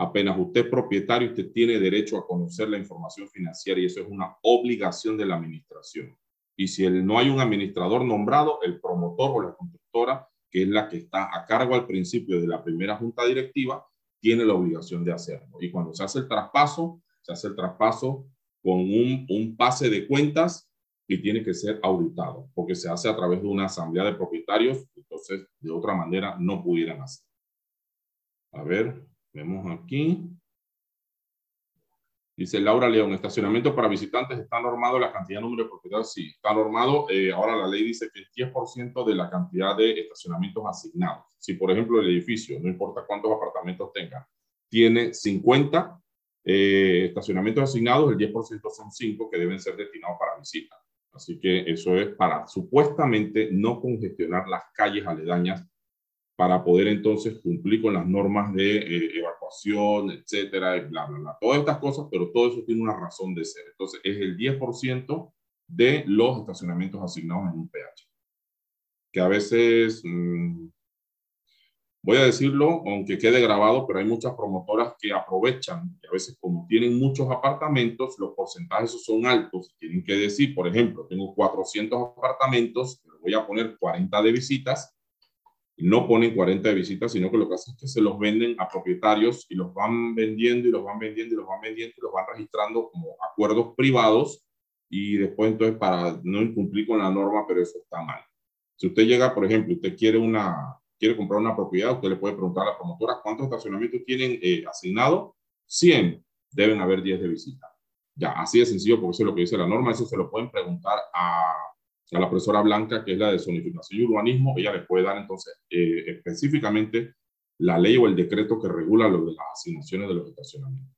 Speaker 2: Apenas usted es propietario, usted tiene derecho a conocer la información financiera y eso es una obligación de la administración. Y si no hay un administrador nombrado, el promotor o la constructora, que es la que está a cargo al principio de la primera junta directiva, tiene la obligación de hacerlo. Y cuando se hace el traspaso, se hace el traspaso con un, pase de cuentas y tiene que ser auditado, porque se hace a través de una asamblea de propietarios, entonces de otra manera no pudieran hacer. A ver, vemos aquí. Dice Laura León, estacionamiento para visitantes, ¿está normado la cantidad de número de propietarios? Sí, está normado. Eh, ahora la ley dice que es 10% de la cantidad de estacionamientos asignados. Si, por ejemplo, el edificio, no importa cuántos apartamentos tenga, tiene 50 eh, estacionamientos asignados, el 10% son 5 que deben ser destinados para visitas. Así que eso es para supuestamente no congestionar las calles aledañas para poder entonces cumplir con las normas de eh, evacuación, etcétera, bla, bla, bla. Todas estas cosas, pero todo eso tiene una razón de ser. Entonces, es el 10% de los estacionamientos asignados en un PH. Que a veces, mm, voy a decirlo, aunque quede grabado, pero hay muchas promotoras que aprovechan, y a veces como tienen muchos apartamentos, los porcentajes son altos. Tienen que decir, por ejemplo, tengo 400 apartamentos, voy a poner 40 de visitas, no ponen 40 de visitas, sino que lo que hacen es que se los venden a propietarios y los van vendiendo y los van vendiendo y los van vendiendo y los van registrando como acuerdos privados y después entonces para no incumplir con la norma, pero eso está mal. Si usted llega, por ejemplo, usted quiere una quiere comprar una propiedad, usted le puede preguntar a la promotora cuántos estacionamientos tienen eh, asignado. 100, deben haber 10 de visita. Ya, así de sencillo, porque eso es lo que dice la norma. Eso se lo pueden preguntar a a la profesora Blanca, que es la de zonificación y urbanismo, ella le puede dar entonces eh, específicamente la ley o el decreto que regula lo de las asignaciones de los estacionamientos.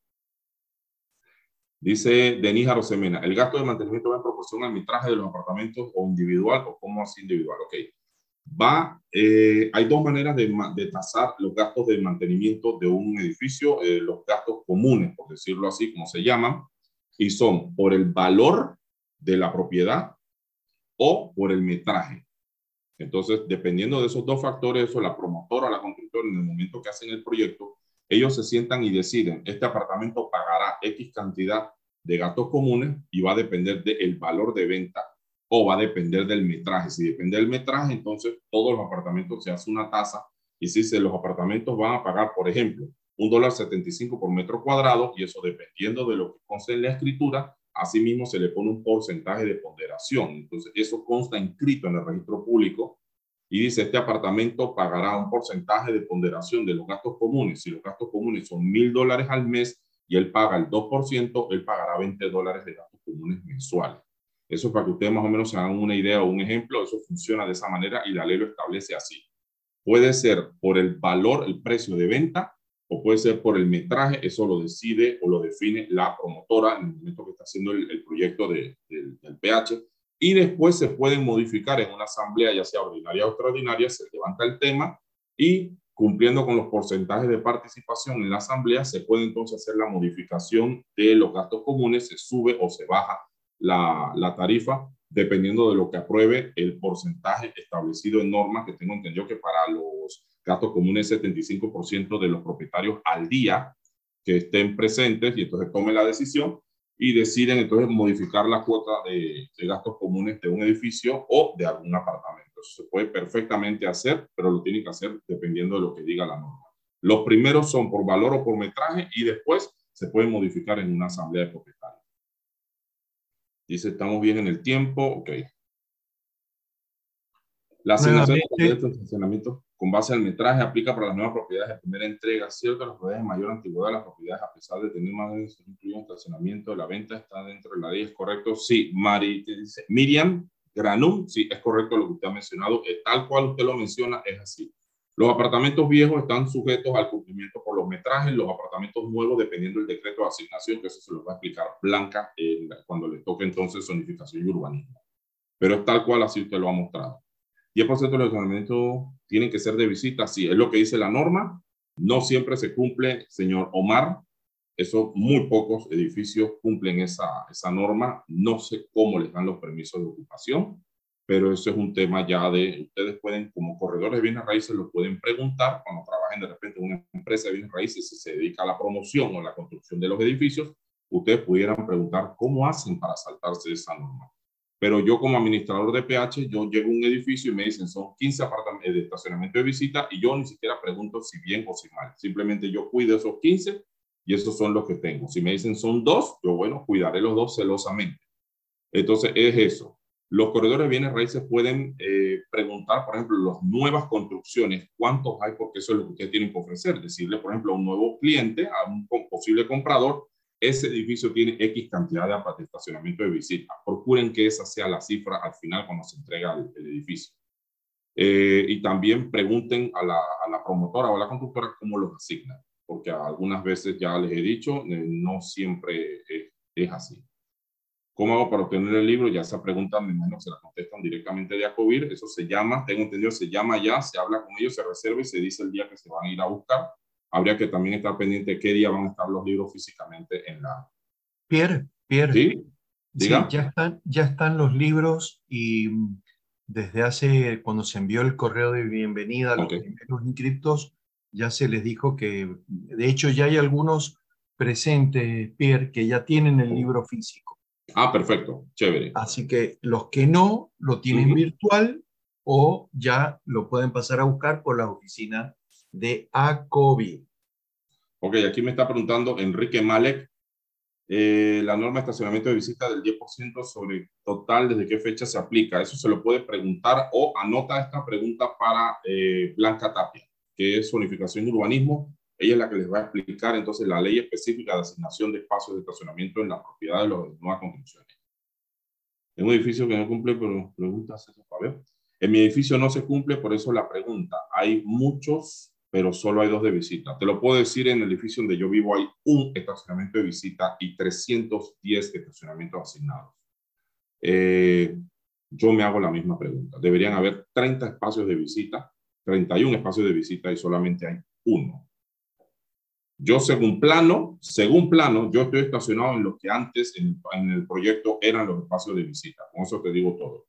Speaker 2: Dice Denise Rosemena, ¿el gasto de mantenimiento va en proporción al mitraje de los apartamentos o individual o cómo así individual? Ok. Va, eh, hay dos maneras de, de, tasar los gastos de mantenimiento de un edificio, eh, los gastos comunes, por decirlo así, como se llaman, y son por el valor de la propiedad o por el metraje. Entonces, dependiendo de esos dos factores, eso la promotora o la constructora, en el momento que hacen el proyecto, ellos se sientan y deciden, este apartamento pagará X cantidad de gastos comunes y va a depender del valor de venta o va a depender del metraje. Si depende del metraje, entonces todos los apartamentos se hace una tasa y si se, los apartamentos van a pagar, por ejemplo, un dólar 75 por metro cuadrado y eso dependiendo de lo que conste en la escritura, Asimismo, se le pone un porcentaje de ponderación. Entonces, eso consta inscrito en el registro público y dice, este apartamento pagará un porcentaje de ponderación de los gastos comunes. Si los gastos comunes son mil dólares al mes y él paga el 2%, él pagará 20 dólares de gastos comunes mensuales. Eso para que ustedes más o menos se hagan una idea o un ejemplo, eso funciona de esa manera y la ley lo establece así. Puede ser por el valor, el precio de venta o puede ser por el metraje, eso lo decide o lo define la promotora en el momento que está haciendo el, proyecto de, del pH, y después se pueden modificar en una asamblea, ya sea ordinaria o extraordinaria, se levanta el tema y cumpliendo con los porcentajes de participación en la asamblea, se puede entonces hacer la modificación de los gastos comunes, se sube o se baja la, la tarifa dependiendo de lo que apruebe el porcentaje establecido en norma, que tengo entendido que para los gastos comunes 75% de los propietarios al día que estén presentes y entonces tomen la decisión y deciden entonces modificar la cuota de, de gastos comunes de un edificio o de algún apartamento. Eso se puede perfectamente hacer, pero lo tienen que hacer dependiendo de lo que diga la norma. Los primeros son por valor o por metraje y después se pueden modificar en una asamblea de propietarios. Dice, estamos bien en el tiempo. Ok. La asignación de estacionamiento con base al metraje aplica para las nuevas propiedades de primera entrega. Cierto, las propiedades de mayor antigüedad, las propiedades, a pesar de tener más de un estacionamiento, la venta está dentro de la ley. ¿Es correcto? Sí. Mari, dice, Miriam Granum, sí, es correcto lo que usted ha mencionado. Tal cual usted lo menciona, es así. Los apartamentos viejos están sujetos al cumplimiento por los metrajes, los apartamentos nuevos dependiendo del decreto de asignación, que eso se lo va a explicar Blanca cuando le toque entonces zonificación y urbanismo. Pero es tal cual así usted lo ha mostrado. 10% de los apartamentos tienen que ser de visita, sí, es lo que dice la norma. No siempre se cumple, señor Omar. Eso, muy pocos edificios cumplen esa, esa norma. No sé cómo les dan los permisos de ocupación pero eso es un tema ya de, ustedes pueden, como corredores de bienes raíces, lo pueden preguntar cuando trabajen de repente en una empresa de bienes raíces, si se dedica a la promoción o la construcción de los edificios, ustedes pudieran preguntar cómo hacen para saltarse esa norma. Pero yo como administrador de PH, yo llego a un edificio y me dicen son 15 apartamentos eh, de estacionamiento de visita y yo ni siquiera pregunto si bien o si mal. Simplemente yo cuido esos 15 y esos son los que tengo. Si me dicen son dos, yo bueno, cuidaré los dos celosamente. Entonces es eso. Los corredores de bienes raíces pueden eh, preguntar, por ejemplo, las nuevas construcciones, cuántos hay, porque eso es lo que ustedes tienen que ofrecer. Decirle, por ejemplo, a un nuevo cliente, a un posible comprador, ese edificio tiene X cantidad de estacionamiento de visita. Procuren que esa sea la cifra al final cuando se entrega el, edificio. Eh, y también pregunten a la, a la, promotora o a la constructora cómo los asignan, porque algunas veces ya les he dicho, eh, no siempre es así. ¿Cómo hago para obtener el libro? Ya esa pregunta, me imagino, se la contestan directamente de Acovir. Eso se llama, tengo entendido, se llama ya, se habla con ellos, se reserva y se dice el día que se van a ir a buscar. Habría que también estar pendiente qué día van a estar los libros físicamente en la...
Speaker 1: Pierre, Pierre. Sí, Diga. ya, están, ya están los libros y desde hace, cuando se envió el correo de bienvenida a los primeros inscriptos, ya se les dijo que, de hecho, ya hay algunos presentes, Pierre, que ya tienen el libro físico.
Speaker 2: Ah, perfecto, chévere.
Speaker 1: Así que los que no lo tienen virtual o ya lo pueden pasar a buscar por la oficina de ACOBI.
Speaker 2: Ok, aquí me está preguntando Enrique Malek, eh, la norma de estacionamiento de visita del 10% sobre total, ¿desde qué fecha se aplica? Eso se lo puede preguntar o anota esta pregunta para eh, Blanca Tapia, que es zonificación y urbanismo ella es la que les va a explicar entonces la ley específica de asignación de espacios de estacionamiento en la propiedad de las nuevas construcciones. En un edificio que no cumple, pero preguntas eso ver. En mi edificio no se cumple, por eso la pregunta. Hay muchos, pero solo hay dos de visita. Te lo puedo decir, en el edificio donde yo vivo hay un estacionamiento de visita y 310 estacionamientos asignados. Eh, yo me hago la misma pregunta. Deberían haber 30 espacios de visita, 31 espacios de visita y solamente hay uno. Yo según plano, según plano, yo estoy estacionado en lo que antes en, el proyecto eran los espacios de visita. Con eso te digo todo.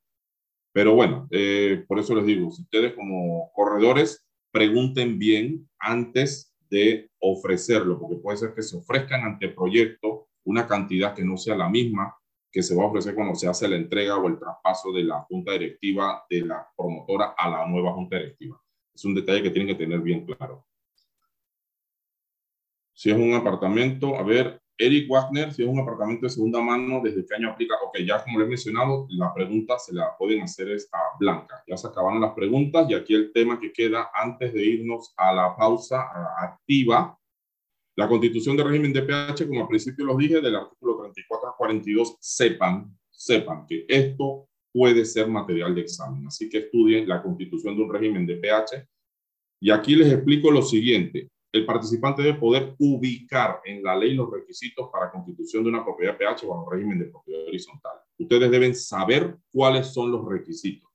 Speaker 2: Pero bueno, eh, por eso les digo, si ustedes como corredores pregunten bien antes de ofrecerlo, porque puede ser que se ofrezcan ante proyecto una cantidad que no sea la misma que se va a ofrecer cuando se hace la entrega o el traspaso de la junta directiva de la promotora a la nueva junta directiva. Es un detalle que tienen que tener bien claro. Si es un apartamento, a ver, Eric Wagner, si es un apartamento de segunda mano, ¿desde qué año aplica? Ok, ya como le he mencionado, la pregunta se la pueden hacer a Blanca. Ya se acabaron las preguntas y aquí el tema que queda antes de irnos a la pausa activa. La constitución de régimen de PH, como al principio los dije, del artículo 34 a 42, sepan, sepan que esto puede ser material de examen. Así que estudien la constitución de un régimen de PH. Y aquí les explico lo siguiente el participante debe poder ubicar en la ley los requisitos para constitución de una propiedad PH bajo régimen de propiedad horizontal. ustedes deben saber cuáles son los requisitos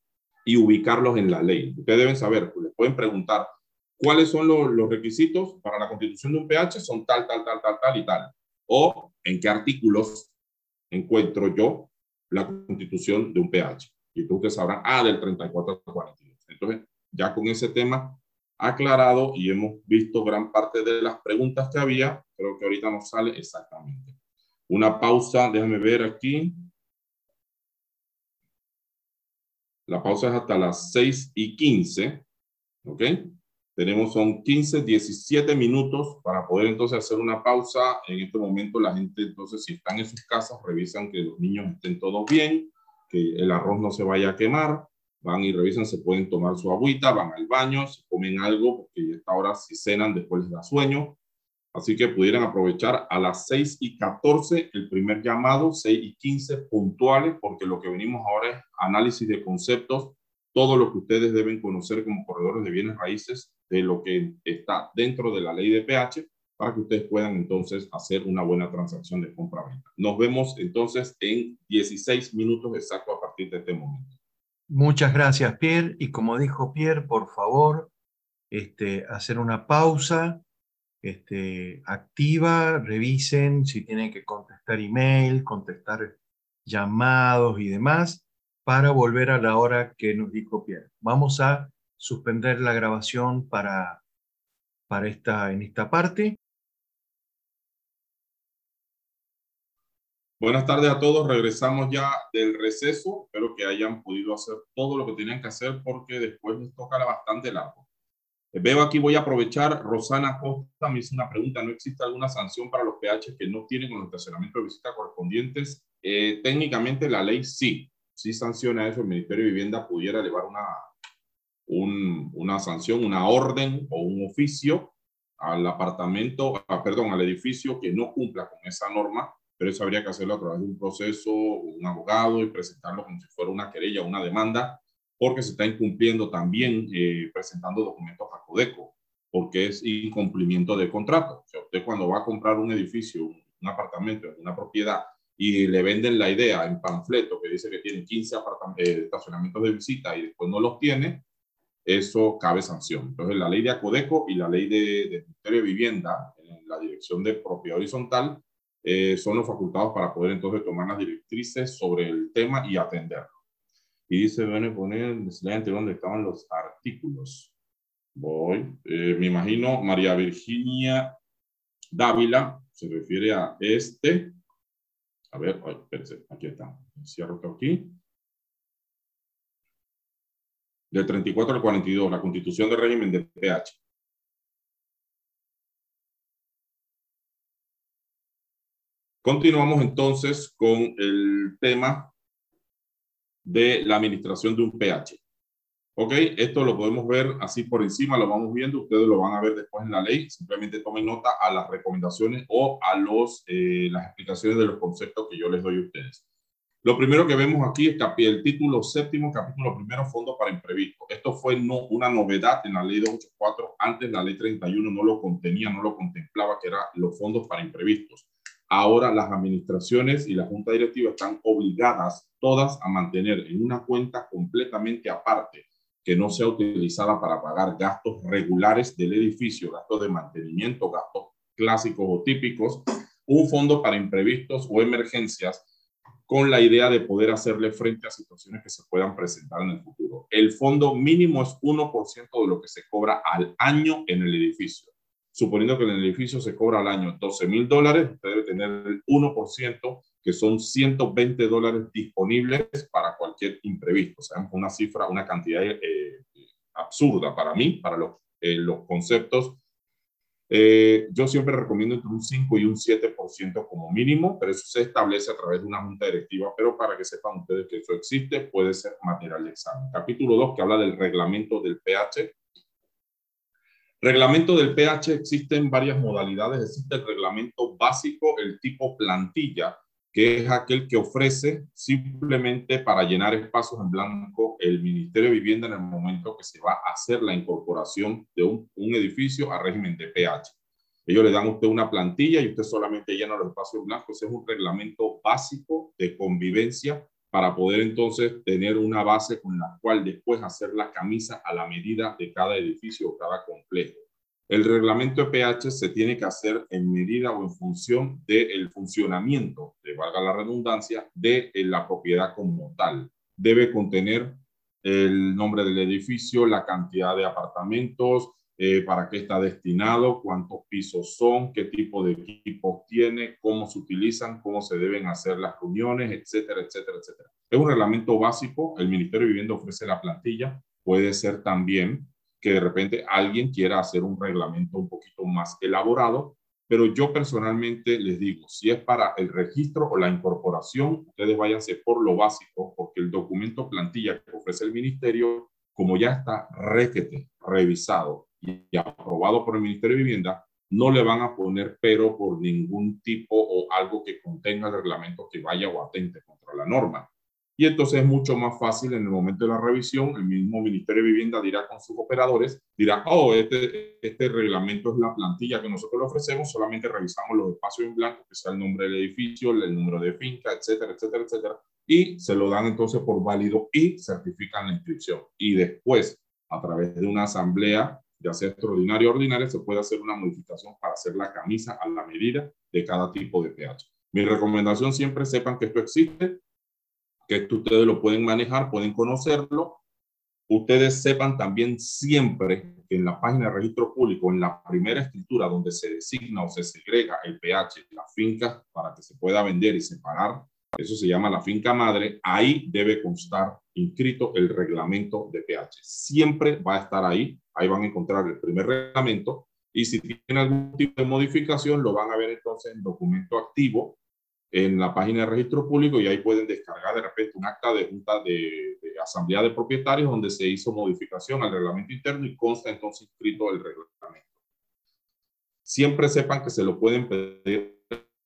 Speaker 2: y ubicarlos en la ley. Ustedes deben saber, les pueden preguntar cuáles son los, requisitos para la constitución de un PH, son tal, tal, tal, tal, tal y tal. O en qué artículos encuentro yo la constitución de un PH. Y ustedes sabrán, ah, del 34 al 42. Entonces, ya con ese tema aclarado y hemos visto gran parte de las preguntas que había, creo que ahorita nos sale exactamente. Una pausa, déjame ver aquí. La pausa es hasta las 6 y 15, ¿ok? Tenemos son 15, 17 minutos para poder entonces hacer una pausa. En este momento la gente entonces si están en sus casas revisan que los niños estén todos bien, que el arroz no se vaya a quemar, van y revisan, se pueden tomar su agüita, van al baño, se comen algo, porque ya esta hora si cenan después les da sueño. Así que pudieran aprovechar a las 6 y 14 el primer llamado, 6 y 15 puntuales, porque lo que venimos ahora es análisis de conceptos, todo lo que ustedes deben conocer como corredores de bienes raíces de lo que está dentro de la ley de PH para que ustedes puedan entonces hacer una buena transacción de compra-venta. Nos vemos entonces en 16 minutos exacto a partir de este momento.
Speaker 1: Muchas gracias, Pierre. Y como dijo Pierre, por favor, este, hacer una pausa este, activa, revisen si tienen que contestar email, contestar llamados y demás, para volver a la hora que nos dijo Pierre. Vamos a suspender la grabación para, para esta, en esta parte.
Speaker 2: Buenas tardes a todos. Regresamos ya del receso. Espero que hayan podido hacer todo lo que tenían que hacer porque después les toca bastante largo. Veo aquí, voy a aprovechar. Rosana Costa me hizo una pregunta. ¿No existe alguna sanción para los PH que no tienen con el estacionamiento de visita correspondientes? Eh, técnicamente la ley sí, sí sanciona eso. El Ministerio de Vivienda pudiera elevar una, una sanción, una orden o un oficio al apartamento, ah, perdón, al edificio que no cumpla con esa norma, pero eso habría que hacerlo a través de un proceso, un abogado y presentarlo como si fuera una querella una demanda, porque se está incumpliendo también eh, presentando documentos a Codeco, porque es incumplimiento de contrato. O usted cuando va a comprar un edificio, un apartamento, una propiedad, y le venden la idea en panfleto que dice que tiene 15 eh, estacionamientos de visita y después no los tiene, eso cabe sanción. Entonces, la ley de Acodeco y la ley de Ministerio de Vivienda, en la dirección de propiedad horizontal, eh, son los facultados para poder entonces tomar las directrices sobre el tema y atenderlo. Y dice, bueno, poner entre donde estaban los artículos. Voy. Eh, me imagino María Virginia Dávila, se refiere a este. A ver, espérense, aquí está. Cierro esto aquí del 34 al 42, la constitución de régimen de PH. Continuamos entonces con el tema de la administración de un PH. Ok, esto lo podemos ver así por encima, lo vamos viendo, ustedes lo van a ver después en la ley, simplemente tomen nota a las recomendaciones o a los, eh, las explicaciones de los conceptos que yo les doy a ustedes. Lo primero que vemos aquí es el título séptimo, capítulo primero, fondo para imprevisto. Esto fue no, una novedad en la ley 284. Antes la ley 31 no lo contenía, no lo contemplaba, que eran los fondos para imprevistos. Ahora las administraciones y la junta directiva están obligadas todas a mantener en una cuenta completamente aparte que no sea utilizada para pagar gastos regulares del edificio, gastos de mantenimiento, gastos clásicos o típicos, un fondo para imprevistos o emergencias con la idea de poder hacerle frente a situaciones que se puedan presentar en el futuro. El fondo mínimo es 1% de lo que se cobra al año en el edificio. Suponiendo que en el edificio se cobra al año 12 mil dólares, usted debe tener el 1%, que son 120 dólares disponibles para cualquier imprevisto. O sea, una cifra, una cantidad eh, absurda para mí, para los, eh, los conceptos eh, yo siempre recomiendo entre un 5 y un 7% como mínimo, pero eso se establece a través de una junta directiva, pero para que sepan ustedes que eso existe, puede ser material de examen. Capítulo 2, que habla del reglamento del pH. Reglamento del pH existen varias modalidades. Existe el reglamento básico, el tipo plantilla, que es aquel que ofrece simplemente para llenar espacios en blanco el Ministerio de Vivienda en el momento que se va a hacer la incorporación de un, edificio a régimen de pH. Ellos le dan a usted una plantilla y usted solamente llena los espacios blancos. Es un reglamento básico de convivencia para poder entonces tener una base con la cual después hacer la camisa a la medida de cada edificio o cada complejo. El reglamento de pH se tiene que hacer en medida o en función del funcionamiento, de valga la redundancia, de la propiedad como tal. Debe contener el nombre del edificio, la cantidad de apartamentos, eh, para qué está destinado, cuántos pisos son, qué tipo de equipos tiene, cómo se utilizan, cómo se deben hacer las reuniones, etcétera, etcétera, etcétera. Es un reglamento básico, el Ministerio de Vivienda ofrece la plantilla, puede ser también que de repente alguien quiera hacer un reglamento un poquito más elaborado, pero yo personalmente les digo, si es para el registro o la incorporación, ustedes váyanse por lo básico, porque el documento plantilla que ofrece el ministerio, como ya está requete, revisado, y aprobado por el Ministerio de Vivienda, no le van a poner pero por ningún tipo o algo que contenga el reglamento que vaya o atente contra la norma. Y entonces es mucho más fácil en el momento de la revisión, el mismo Ministerio de Vivienda dirá con sus operadores, dirá, oh, este, este reglamento es la plantilla que nosotros le ofrecemos, solamente revisamos los espacios en blanco, que sea el nombre del edificio, el número de finca, etcétera, etcétera, etcétera, y se lo dan entonces por válido y certifican la inscripción. Y después, a través de una asamblea ya sea extraordinaria o ordinaria, se puede hacer una modificación para hacer la camisa a la medida de cada tipo de pH. Mi recomendación siempre sepan que esto existe, que esto ustedes lo pueden manejar, pueden conocerlo. Ustedes sepan también siempre que en la página de registro público, en la primera escritura donde se designa o se segrega el pH, la finca para que se pueda vender y separar, eso se llama la finca madre, ahí debe constar inscrito el reglamento de pH. Siempre va a estar ahí Ahí van a encontrar el primer reglamento y si tienen algún tipo de modificación, lo van a ver entonces en documento activo en la página de registro público y ahí pueden descargar de repente un acta de junta de, asamblea de propietarios donde se hizo modificación al reglamento interno y consta entonces inscrito el reglamento. Siempre sepan que se lo pueden pedir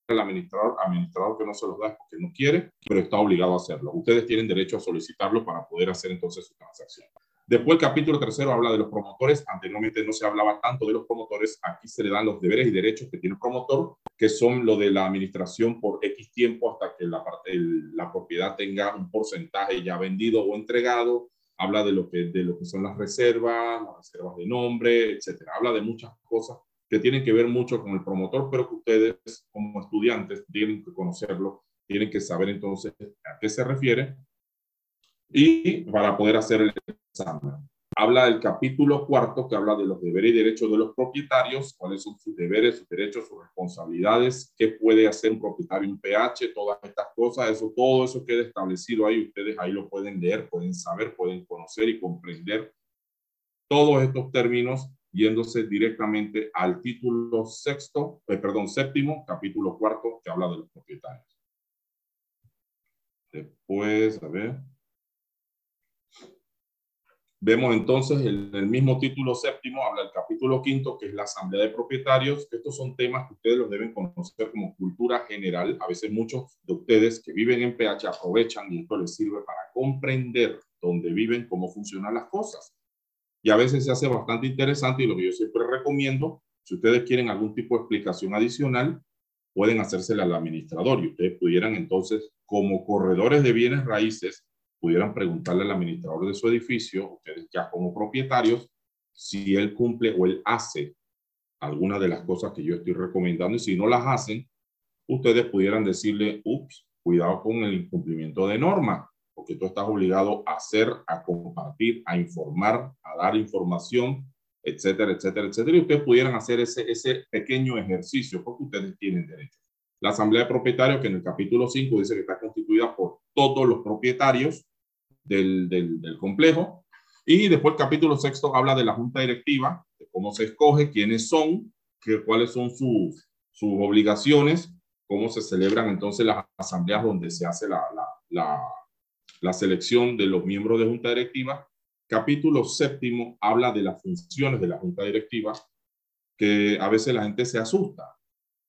Speaker 2: al administrador, administrador que no se los da porque no quiere, pero está obligado a hacerlo. Ustedes tienen derecho a solicitarlo para poder hacer entonces su transacción. Después el capítulo tercero habla de los promotores. Anteriormente no se hablaba tanto de los promotores. Aquí se le dan los deberes y derechos que tiene el promotor, que son lo de la administración por X tiempo hasta que la, parte, la propiedad tenga un porcentaje ya vendido o entregado. Habla de lo que, de lo que son las reservas, las reservas de nombre, etcétera. Habla de muchas cosas que tienen que ver mucho con el promotor, pero que ustedes como estudiantes tienen que conocerlo, tienen que saber entonces a qué se refiere y para poder hacer el Habla del capítulo cuarto que habla de los deberes y derechos de los propietarios, cuáles son sus deberes, sus derechos, sus responsabilidades, qué puede hacer un propietario, un PH, todas estas cosas, eso, todo eso queda establecido ahí, ustedes ahí lo pueden leer, pueden saber, pueden conocer y comprender todos estos términos yéndose directamente al título sexto, eh, perdón, séptimo, capítulo cuarto, que habla de los propietarios. Después, a ver. Vemos entonces el, el, mismo título séptimo, habla del capítulo quinto, que es la asamblea de propietarios. Estos son temas que ustedes los deben conocer como cultura general. A veces muchos de ustedes que viven en PH aprovechan y esto les sirve para comprender dónde viven, cómo funcionan las cosas. Y a veces se hace bastante interesante y lo que yo siempre recomiendo, si ustedes quieren algún tipo de explicación adicional, pueden hacérsela al administrador y ustedes pudieran entonces, como corredores de bienes raíces, pudieran preguntarle al administrador de su edificio, ustedes ya como propietarios, si él cumple o él hace alguna de las cosas que yo estoy recomendando y si no las hacen, ustedes pudieran decirle, ups, cuidado con el incumplimiento de norma, porque tú estás obligado a hacer, a compartir, a informar, a dar información, etcétera, etcétera, etcétera, y ustedes pudieran hacer ese, ese pequeño ejercicio porque ustedes tienen derecho. La asamblea de propietarios, que en el capítulo 5 dice que está constituida por todos los propietarios, del, del, complejo. Y después el capítulo sexto habla de la junta directiva, de cómo se escoge, quiénes son, que, cuáles son sus, sus obligaciones, cómo se celebran entonces las asambleas donde se hace la, la, la, la selección de los miembros de junta directiva. Capítulo séptimo habla de las funciones de la junta directiva, que a veces la gente se asusta.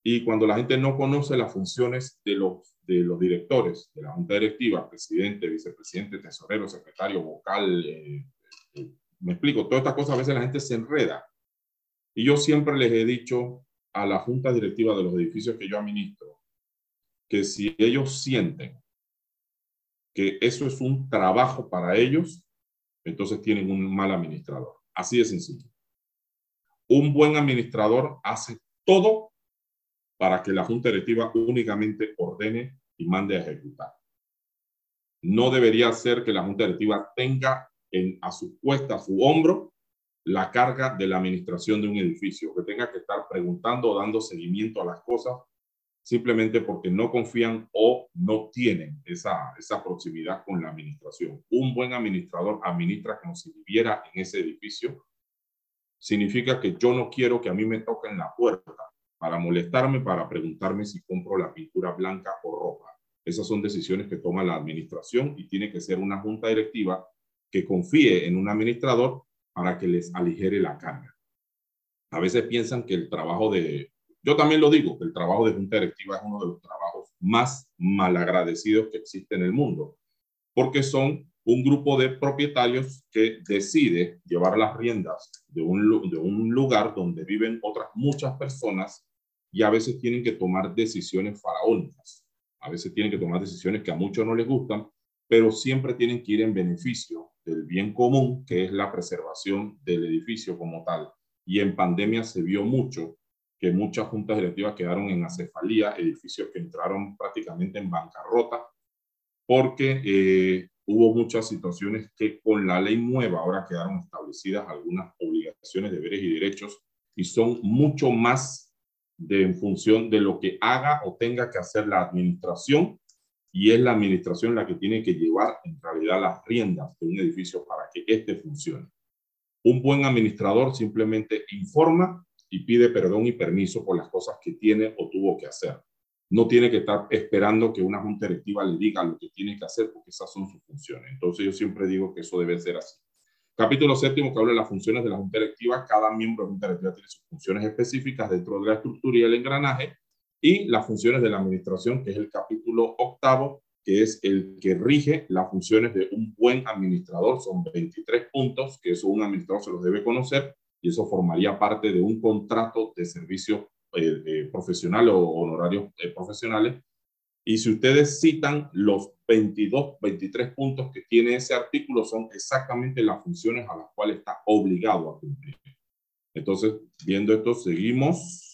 Speaker 2: Y cuando la gente no conoce las funciones de los de los directores de la Junta Directiva, presidente, vicepresidente, tesorero, secretario, vocal, eh, eh, me explico, todas estas cosas a veces la gente se enreda. Y yo siempre les he dicho a la Junta Directiva de los edificios que yo administro, que si ellos sienten que eso es un trabajo para ellos, entonces tienen un mal administrador. Así de sencillo. Un buen administrador hace todo para que la junta directiva únicamente ordene y mande a ejecutar. No debería ser que la junta directiva tenga en, a su cuesta, a su hombro, la carga de la administración de un edificio, que tenga que estar preguntando o dando seguimiento a las cosas simplemente porque no confían o no tienen esa, esa proximidad con la administración. Un buen administrador administra como si viviera en ese edificio. Significa que yo no quiero que a mí me toquen la puerta para molestarme, para preguntarme si compro la pintura blanca o roja. Esas son decisiones que toma la administración y tiene que ser una junta directiva que confíe en un administrador para que les aligere la carga. A veces piensan que el trabajo de, yo también lo digo, que el trabajo de junta directiva es uno de los trabajos más malagradecidos que existe en el mundo, porque son un grupo de propietarios que decide llevar las riendas de un, de un lugar donde viven otras muchas personas y a veces tienen que tomar decisiones faraónicas. A veces tienen que tomar decisiones que a muchos no les gustan, pero siempre tienen que ir en beneficio del bien común, que es la preservación del edificio como tal. Y en pandemia se vio mucho que muchas juntas directivas quedaron en acefalía, edificios que entraron prácticamente en bancarrota, porque eh, hubo muchas situaciones que con la ley nueva ahora quedaron establecidas algunas obligaciones, deberes y derechos, y son mucho más de, en función de lo que haga o tenga que hacer la administración y es la administración la que tiene que llevar en realidad las riendas de un edificio para que éste funcione. Un buen administrador simplemente informa y pide perdón y permiso por las cosas que tiene o tuvo que hacer. No tiene que estar esperando que una junta directiva le diga lo que tiene que hacer porque esas son sus funciones. Entonces yo siempre digo que eso debe ser así. Capítulo séptimo que habla de las funciones de la junta directiva. Cada miembro de la junta directiva tiene sus funciones específicas dentro de la estructura y el engranaje y las funciones de la administración, que es el capítulo octavo, que es el que rige las funciones de un buen administrador. Son 23 puntos que eso un administrador se los debe conocer y eso formaría parte de un contrato de servicio eh, profesional o honorarios eh, profesionales. Y si ustedes citan los 22, 23 puntos que tiene ese artículo, son exactamente las funciones a las cuales está obligado a cumplir. Entonces, viendo esto, seguimos.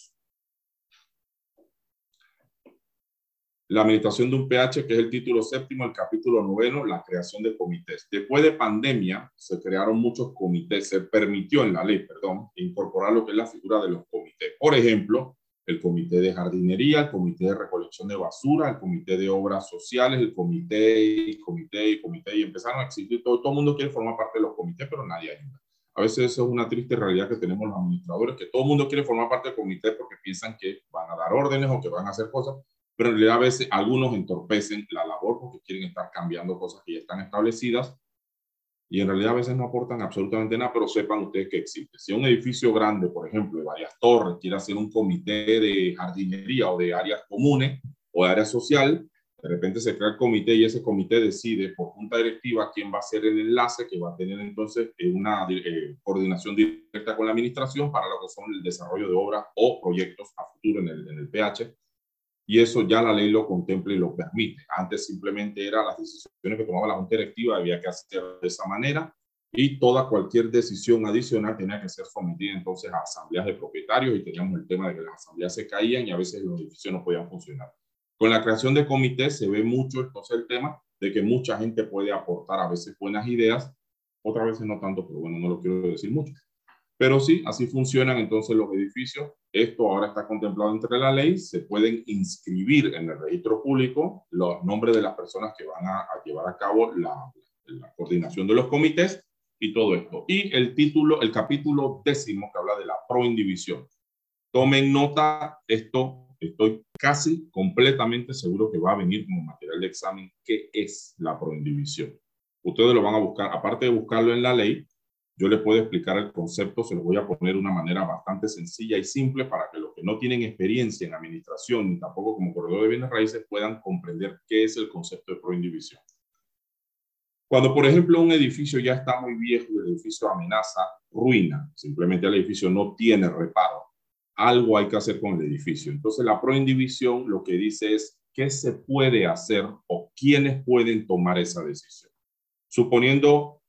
Speaker 2: la administración de un PH, que es el título séptimo, el capítulo noveno, la creación de comités. Después de pandemia, se crearon muchos comités, se permitió en la ley, perdón, incorporar lo que es la figura de los comités. Por ejemplo, el comité de jardinería, el comité de recolección de basura, el comité de obras sociales, el comité y comité y comité, y empezaron a existir, todo, todo el mundo quiere formar parte de los comités, pero nadie ayuda. A veces eso es una triste realidad que tenemos los administradores, que todo el mundo quiere formar parte del comité porque piensan que van a dar órdenes o que van a hacer cosas, pero en realidad a veces algunos entorpecen la labor porque quieren estar cambiando cosas que ya están establecidas y en realidad a veces no aportan absolutamente nada, pero sepan ustedes que existe. Si un edificio grande, por ejemplo, de varias torres, quiere hacer un comité de jardinería o de áreas comunes o de área social, de repente se crea el comité y ese comité decide por junta directiva quién va a ser el enlace que va a tener entonces una eh, coordinación directa con la administración para lo que son el desarrollo de obras o proyectos a futuro en el, en el PH y eso ya la ley lo contempla y lo permite. Antes simplemente era las decisiones que tomaba la Junta Directiva, había que hacer de esa manera y toda cualquier decisión adicional tenía que ser sometida entonces a asambleas de propietarios y teníamos el tema de que las asambleas se caían y a veces los edificios no podían funcionar. Con la creación de comités se ve mucho entonces el tema de que mucha gente puede aportar a veces buenas ideas, otras veces no tanto, pero bueno, no lo quiero decir mucho. Pero sí, así funcionan entonces los edificios. Esto ahora está contemplado entre la ley. Se pueden inscribir en el registro público los nombres de las personas que van a, llevar a cabo la, coordinación de los comités y todo esto. Y el título, el capítulo décimo que habla de la proindivisión. Tomen nota, esto estoy casi completamente seguro que va a venir como material de examen. ¿Qué es la proindivisión? Ustedes lo van a buscar, aparte de buscarlo en la ley, yo les puedo explicar el concepto, se lo voy a poner de una manera bastante sencilla y simple para que los que no tienen experiencia en administración ni tampoco como corredor de bienes raíces puedan comprender qué es el concepto de proindivisión. Cuando, por ejemplo, un edificio ya está muy viejo y el edificio amenaza ruina, simplemente el edificio no tiene reparo, algo hay que hacer con el edificio. Entonces, la proindivisión lo que dice es qué se puede hacer o quiénes pueden tomar esa decisión. Suponiendo,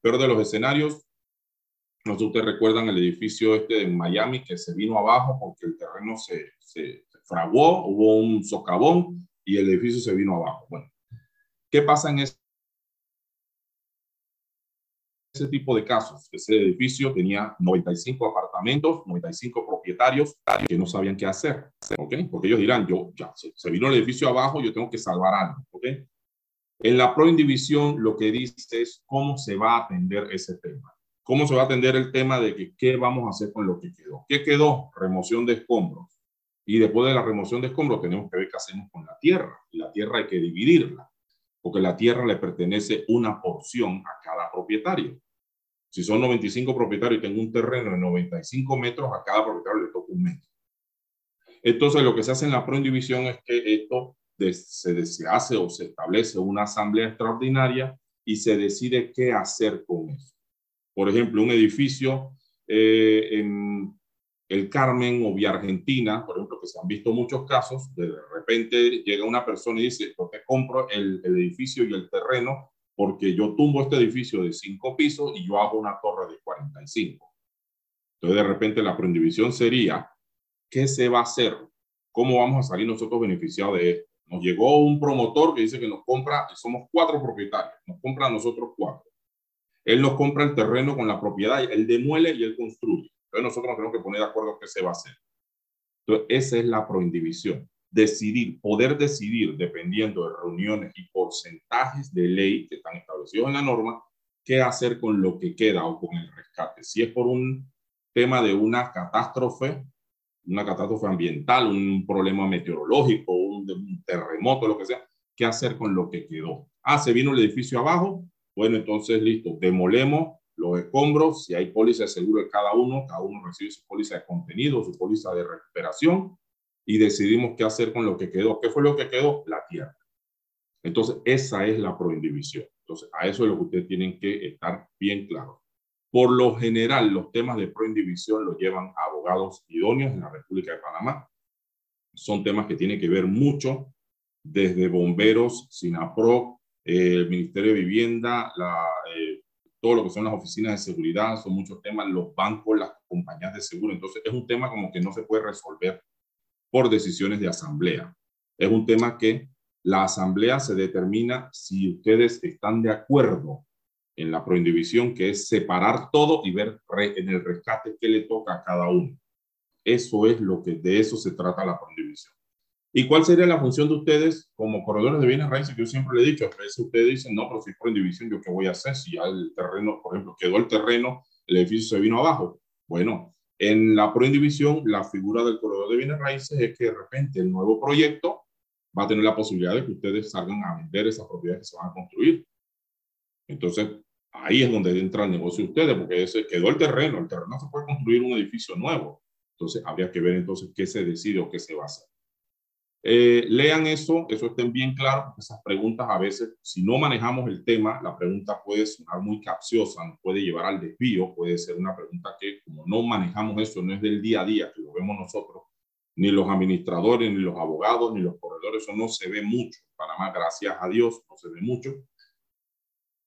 Speaker 2: peor de los escenarios, no sé si ustedes recuerdan el edificio este en Miami que se vino abajo porque el terreno se, se, fraguó, hubo un socavón y el edificio se vino abajo. Bueno, ¿qué pasa en ese, ese tipo de casos? Ese edificio tenía 95 apartamentos, 95 propietarios que no sabían qué hacer, ¿ok? Porque ellos dirán, yo ya, se, se vino el edificio abajo, yo tengo que salvar algo, ¿ok? En la Pro Indivisión lo que dice es cómo se va a atender ese tema. ¿Cómo se va a atender el tema de que, qué vamos a hacer con lo que quedó? ¿Qué quedó? Remoción de escombros. Y después de la remoción de escombros tenemos que ver qué hacemos con la tierra. La tierra hay que dividirla, porque la tierra le pertenece una porción a cada propietario. Si son 95 propietarios y tengo un terreno de 95 metros, a cada propietario le toca un metro. Entonces, lo que se hace en la proindivisión es que esto se, se hace o se establece una asamblea extraordinaria y se decide qué hacer con eso por ejemplo, un edificio eh, en el Carmen o Vía Argentina, por ejemplo, que se han visto muchos casos, de repente llega una persona y dice, yo te compro el, el edificio y el terreno porque yo tumbo este edificio de cinco pisos y yo hago una torre de 45. Entonces, de repente, la prohibitación sería, ¿qué se va a hacer? ¿Cómo vamos a salir nosotros beneficiados de esto? Nos llegó un promotor que dice que nos compra, somos cuatro propietarios, nos compra a nosotros cuatro. Él nos compra el terreno con la propiedad, él demuele y él construye. Entonces nosotros nos tenemos que poner de acuerdo qué se va a hacer. Entonces esa es la proindivisión. Decidir, poder decidir, dependiendo de reuniones y porcentajes de ley que están establecidos en la norma, qué hacer con lo que queda o con el rescate. Si es por un tema de una catástrofe, una catástrofe ambiental, un problema meteorológico, un, un terremoto, lo que sea, qué hacer con lo que quedó. Ah, se vino el edificio abajo, bueno, entonces, listo, demolemos los escombros, si hay póliza de seguro de cada uno, cada uno recibe su póliza de contenido, su póliza de recuperación y decidimos qué hacer con lo que quedó. ¿Qué fue lo que quedó? La tierra. Entonces, esa es la proindivisión. Entonces, a eso es lo que ustedes tienen que estar bien claros. Por lo general, los temas de proindivisión los llevan abogados idóneos en la República de Panamá. Son temas que tienen que ver mucho desde bomberos, SINAPRO, el Ministerio de Vivienda, la, eh, todo lo que son las oficinas de seguridad, son muchos temas, los bancos, las compañías de seguro. Entonces, es un tema como que no se puede resolver por decisiones de asamblea. Es un tema que la asamblea se determina si ustedes están de acuerdo en la proindivisión, que es separar todo y ver en el rescate qué le toca a cada uno. Eso es lo que de eso se trata la proindivisión. ¿Y cuál sería la función de ustedes como corredores de bienes raíces? Yo siempre le he dicho, a veces ustedes dicen, no, pero si por indivisión, ¿yo qué voy a hacer? Si ya el terreno, por ejemplo, quedó el terreno, el edificio se vino abajo. Bueno, en la proindivisión, la figura del corredor de bienes raíces es que de repente el nuevo proyecto va a tener la posibilidad de que ustedes salgan a vender esas propiedades que se van a construir. Entonces, ahí es donde entra el negocio de ustedes, porque ese quedó el terreno, el terreno se puede construir un edificio nuevo. Entonces, habría que ver entonces qué se decide o qué se va a hacer. Eh, lean eso, eso estén bien claro, porque esas preguntas a veces, si no manejamos el tema, la pregunta puede sonar muy capciosa, nos puede llevar al desvío, puede ser una pregunta que como no manejamos eso, no es del día a día, que lo vemos nosotros, ni los administradores, ni los abogados, ni los corredores, eso no se ve mucho. Para más, gracias a Dios, no se ve mucho.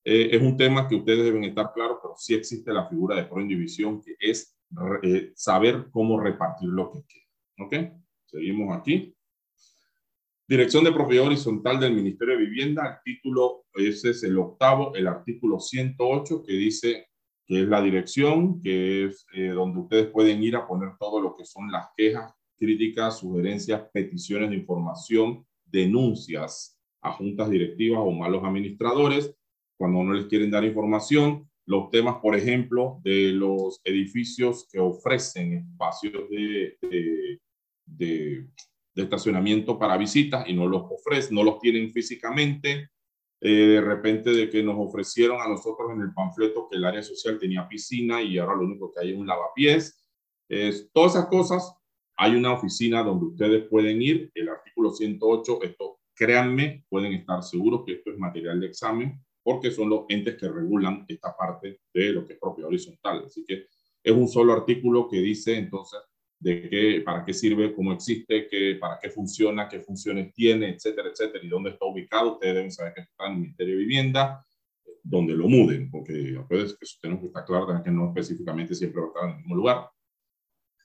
Speaker 2: Eh, es un tema que ustedes deben estar claros, pero sí existe la figura de proindivisión, que es eh, saber cómo repartir lo que queda. ¿Ok? Seguimos aquí. Dirección de propiedad horizontal del Ministerio de Vivienda, el título, ese es el octavo, el artículo 108, que dice que es la dirección, que es eh, donde ustedes pueden ir a poner todo lo que son las quejas, críticas, sugerencias, peticiones de información, denuncias a juntas directivas o malos administradores, cuando no les quieren dar información, los temas, por ejemplo, de los edificios que ofrecen espacios de estacionamiento para visitas y no los ofrecen, no los tienen físicamente. Eh, de repente de que nos ofrecieron a nosotros en el panfleto que el área social tenía piscina y ahora lo único que hay es un lavapiés. Es, todas esas cosas, hay una oficina donde ustedes pueden ir. El artículo 108, esto créanme, pueden estar seguros que esto es material de examen porque son los entes que regulan esta parte de lo que es propiedad horizontal. Así que es un solo artículo que dice entonces de qué, para qué sirve, cómo existe, qué, para qué funciona, qué funciones tiene, etcétera, etcétera, y dónde está ubicado. Ustedes deben saber que está en el Ministerio de Vivienda, donde lo muden, porque ustedes que tenemos que estar claro que no específicamente siempre va a estar en el mismo lugar.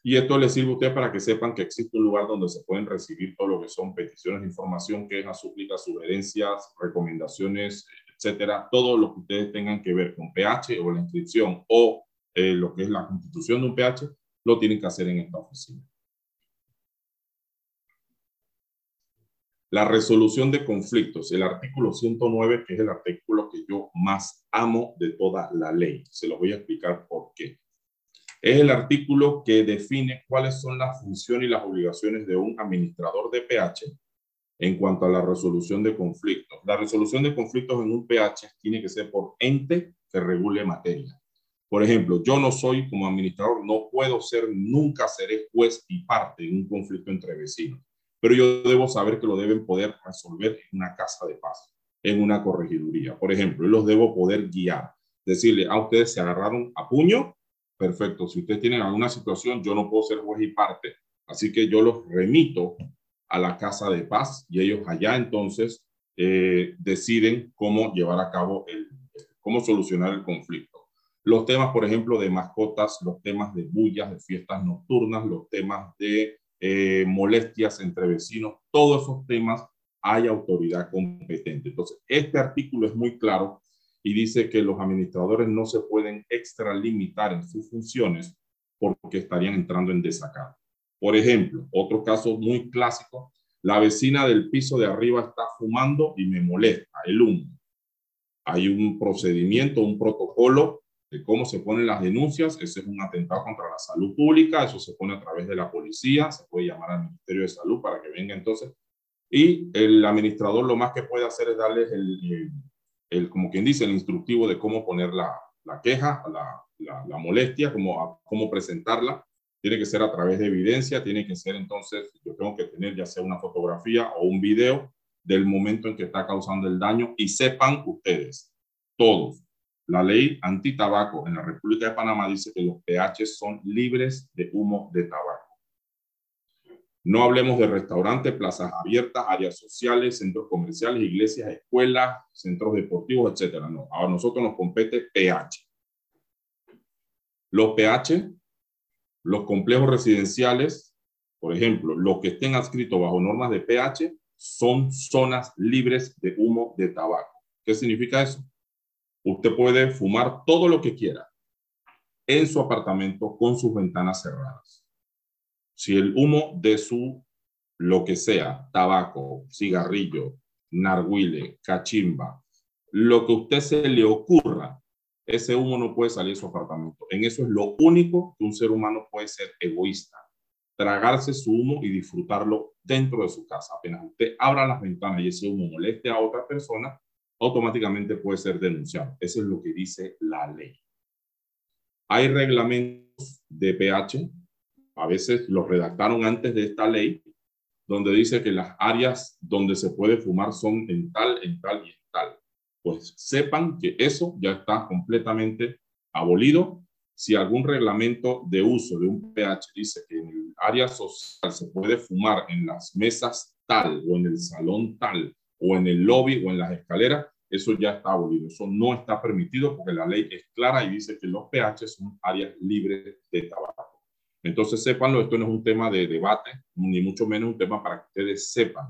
Speaker 2: Y esto les sirve a ustedes para que sepan que existe un lugar donde se pueden recibir todo lo que son peticiones de información, quejas, súplicas, sugerencias, recomendaciones, etcétera, todo lo que ustedes tengan que ver con PH o la inscripción o eh, lo que es la constitución de un PH, lo tienen que hacer en esta oficina. La resolución de conflictos, el artículo 109, que es el artículo que yo más amo de toda la ley. Se lo voy a explicar por qué. Es el artículo que define cuáles son las funciones y las obligaciones de un administrador de PH en cuanto a la resolución de conflictos. La resolución de conflictos en un PH tiene que ser por ente que regule materia. Por ejemplo, yo no soy como administrador, no puedo ser, nunca seré juez y parte en un conflicto entre vecinos, pero yo debo saber que lo deben poder resolver en una casa de paz, en una corregiduría. Por ejemplo, los debo poder guiar, decirle, a ah, ustedes se agarraron a puño, perfecto, si ustedes tienen alguna situación, yo no puedo ser juez y parte, así que yo los remito a la casa de paz y ellos allá entonces eh, deciden cómo llevar a cabo el, cómo solucionar el conflicto. Los temas, por ejemplo, de mascotas, los temas de bullas, de fiestas nocturnas, los temas de eh, molestias entre vecinos, todos esos temas hay autoridad competente. Entonces, este artículo es muy claro y dice que los administradores no se pueden extralimitar en sus funciones porque estarían entrando en desacato. Por ejemplo, otro caso muy clásico, la vecina del piso de arriba está fumando y me molesta el humo. Hay un procedimiento, un protocolo de cómo se ponen las denuncias. Ese es un atentado contra la salud pública, eso se pone a través de la policía, se puede llamar al Ministerio de Salud para que venga entonces. Y el administrador lo más que puede hacer es darles el, el, como quien dice, el instructivo de cómo poner la, la queja, la, la, molestia, cómo, cómo presentarla. Tiene que ser a través de evidencia, tiene que ser entonces, yo tengo que tener ya sea una fotografía o un video del momento en que está causando el daño y sepan ustedes, todos, la ley anti-tabaco en la República de Panamá dice que los PH son libres de humo de tabaco. No hablemos de restaurantes, plazas abiertas, áreas sociales, centros comerciales, iglesias, escuelas, centros deportivos, etcétera. No, a nosotros nos compete PH. Los PH, los complejos residenciales, por ejemplo, los que estén adscritos bajo normas de PH, son zonas libres de humo de tabaco. ¿Qué significa eso? Usted puede fumar todo lo que quiera en su apartamento con sus ventanas cerradas. Si el humo de su, lo que sea, tabaco, cigarrillo, narguile, cachimba, lo que a usted se le ocurra, ese humo no puede salir de su apartamento. En eso es lo único que un ser humano puede ser egoísta. Tragarse su humo y disfrutarlo dentro de su casa. Apenas usted abra las ventanas y ese humo moleste a otra persona, automáticamente puede ser denunciado. Eso es lo que dice la ley. Hay reglamentos de pH, a veces los redactaron antes de esta ley, donde dice que las áreas donde se puede fumar son en tal, en tal y en tal. Pues sepan que eso ya está completamente abolido. Si algún reglamento de uso de un pH dice que en el área social se puede fumar en las mesas tal o en el salón tal o en el lobby o en las escaleras, eso ya está abolido. Eso no está permitido porque la ley es clara y dice que los pH son áreas libres de tabaco. Entonces, sépanlo, esto no es un tema de debate, ni mucho menos un tema para que ustedes sepan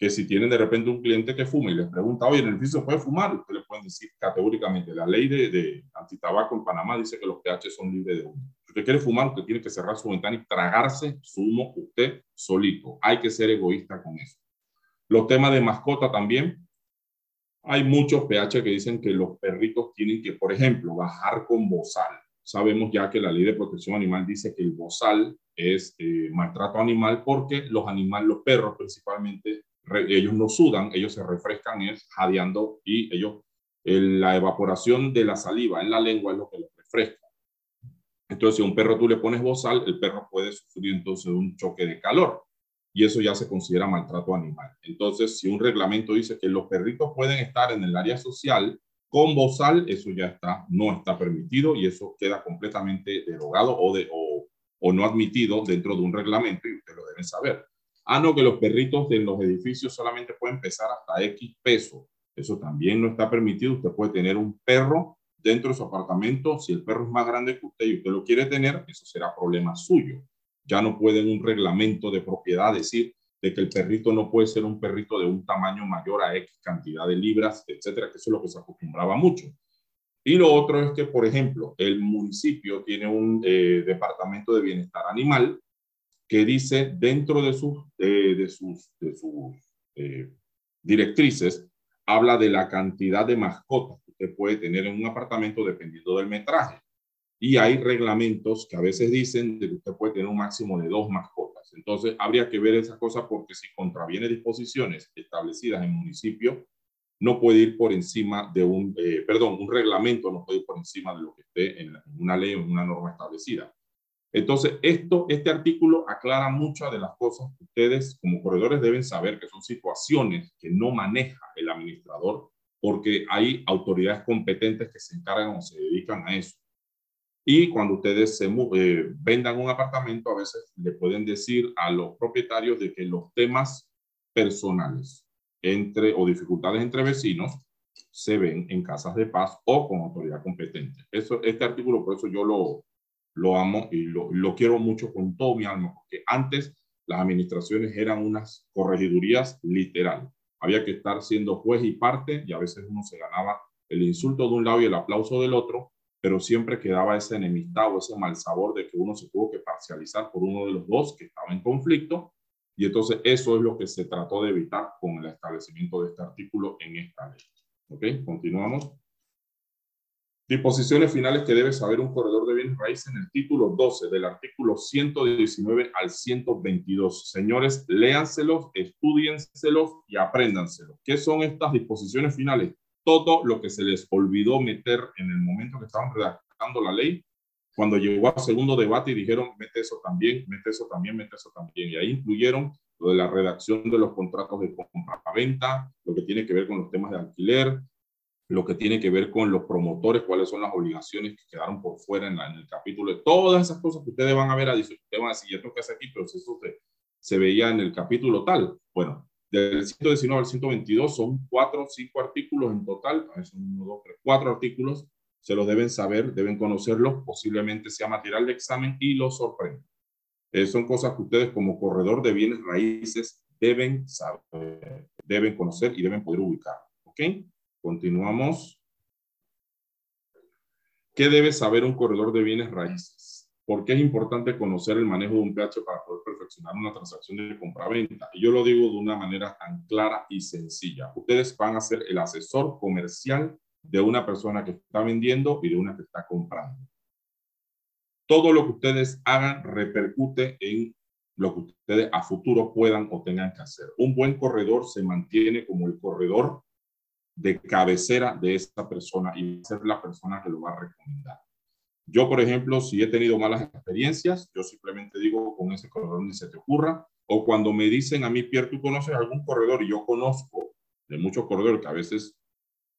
Speaker 2: que si tienen de repente un cliente que fuma y les pregunta, oye, en el piso puede fumar, ustedes le pueden decir categóricamente, la ley de, de antitabaco en Panamá dice que los pH son libres de humo. Si usted quiere fumar, usted tiene que cerrar su ventana y tragarse su humo usted solito. Hay que ser egoísta con eso. Los temas de mascota también. Hay muchos PH que dicen que los perritos tienen que, por ejemplo, bajar con bozal. Sabemos ya que la ley de protección animal dice que el bozal es eh, maltrato animal porque los animales, los perros principalmente, ellos no sudan, ellos se refrescan es jadeando y ellos, la evaporación de la saliva en la lengua es lo que los refresca. Entonces, si a un perro tú le pones bozal, el perro puede sufrir entonces un choque de calor y eso ya se considera maltrato animal. Entonces, si un reglamento dice que los perritos pueden estar en el área social con bozal, eso ya está, no está permitido y eso queda completamente derogado o, de, o no admitido dentro de un reglamento y ustedes lo deben saber. Ah, no, que los perritos de los edificios solamente pueden pesar hasta X peso. Eso también no está permitido. Usted puede tener un perro dentro de su apartamento. Si el perro es más grande que usted y usted lo quiere tener, eso será problema suyo. Ya no puede un reglamento de propiedad decir de que el perrito no puede ser un perrito de un tamaño mayor a X cantidad de libras, etcétera, que eso es lo que se acostumbraba mucho. Y lo otro es que, por ejemplo, el municipio tiene un eh, departamento de bienestar animal que dice dentro de sus, eh, de sus eh, directrices, habla de la cantidad de mascotas que usted puede tener en un apartamento dependiendo del metraje. Y hay reglamentos que a veces dicen de que usted puede tener un máximo de dos mascotas. Entonces, habría que ver esa cosa porque si contraviene disposiciones establecidas en municipio, no puede ir por encima de un, eh, perdón, un reglamento no puede ir por encima de lo que esté en una ley o en una norma establecida. Entonces, esto, este artículo aclara muchas de las cosas que ustedes como corredores deben saber, que son situaciones que no maneja el administrador, porque hay autoridades competentes que se encargan o se dedican a eso. Y cuando ustedes se eh, vendan un apartamento, a veces le pueden decir a los propietarios de que los temas personales entre o dificultades entre vecinos se ven en casas de paz o con autoridad competente. Eso, este artículo, por eso yo lo, amo y lo, lo quiero mucho con todo mi alma, porque antes las administraciones eran unas corregidurías literal. Había que estar siendo juez y parte y a veces uno se ganaba el insulto de un lado y el aplauso del otro, pero siempre quedaba esa enemistad o ese mal sabor de que uno se tuvo que parcializar por uno de los dos que estaba en conflicto. Y entonces eso es lo que se trató de evitar con el establecimiento de este artículo en esta ley. ¿Ok? Continuamos. Disposiciones finales que debe saber un corredor de bienes raíces en el título 12 del artículo 119 al 122. Señores, léanselos, estudienselos y apréndanselos. ¿Qué son estas disposiciones finales? Todo lo que se les olvidó meter en el momento que estaban redactando la ley, cuando llegó al segundo debate y dijeron, mete eso también, mete eso también, mete eso también. Y ahí incluyeron lo de la redacción de los contratos de compra-venta, lo que tiene que ver con los temas de alquiler, lo que tiene que ver con los promotores, cuáles son las obligaciones que quedaron por fuera en, el capítulo, todas esas cosas que ustedes van a ver, ustedes van a decir, ¿esto qué hace aquí? Pero eso se, se veía en el capítulo tal. Bueno, del 119 al 122 son cuatro cinco artículos en total, son uno, dos, tres, cuatro artículos, se los deben saber, deben conocerlos, posiblemente sea material de examen y los sorprende. Eh, son cosas que ustedes como corredor de bienes raíces deben saber, deben conocer y deben poder ubicar. ¿Ok? Continuamos. ¿Qué debe saber un corredor de bienes raíces? ¿Por qué es importante conocer el manejo de un PH para poder perfeccionar una transacción de compra-venta? Y yo lo digo de una manera tan clara y sencilla. Ustedes van a ser el asesor comercial de una persona que está vendiendo y de una que está comprando. Todo lo que ustedes hagan repercute en lo que ustedes a futuro puedan o tengan que hacer. Un buen corredor se mantiene como el corredor de cabecera de esta persona y ser la persona que lo va a recomendar. Yo, por ejemplo, si he tenido malas experiencias, yo simplemente digo con ese corredor ni se te ocurra. O cuando me dicen a mí, Pierre, ¿tú conoces algún corredor? Y yo conozco de muchos corredores que a veces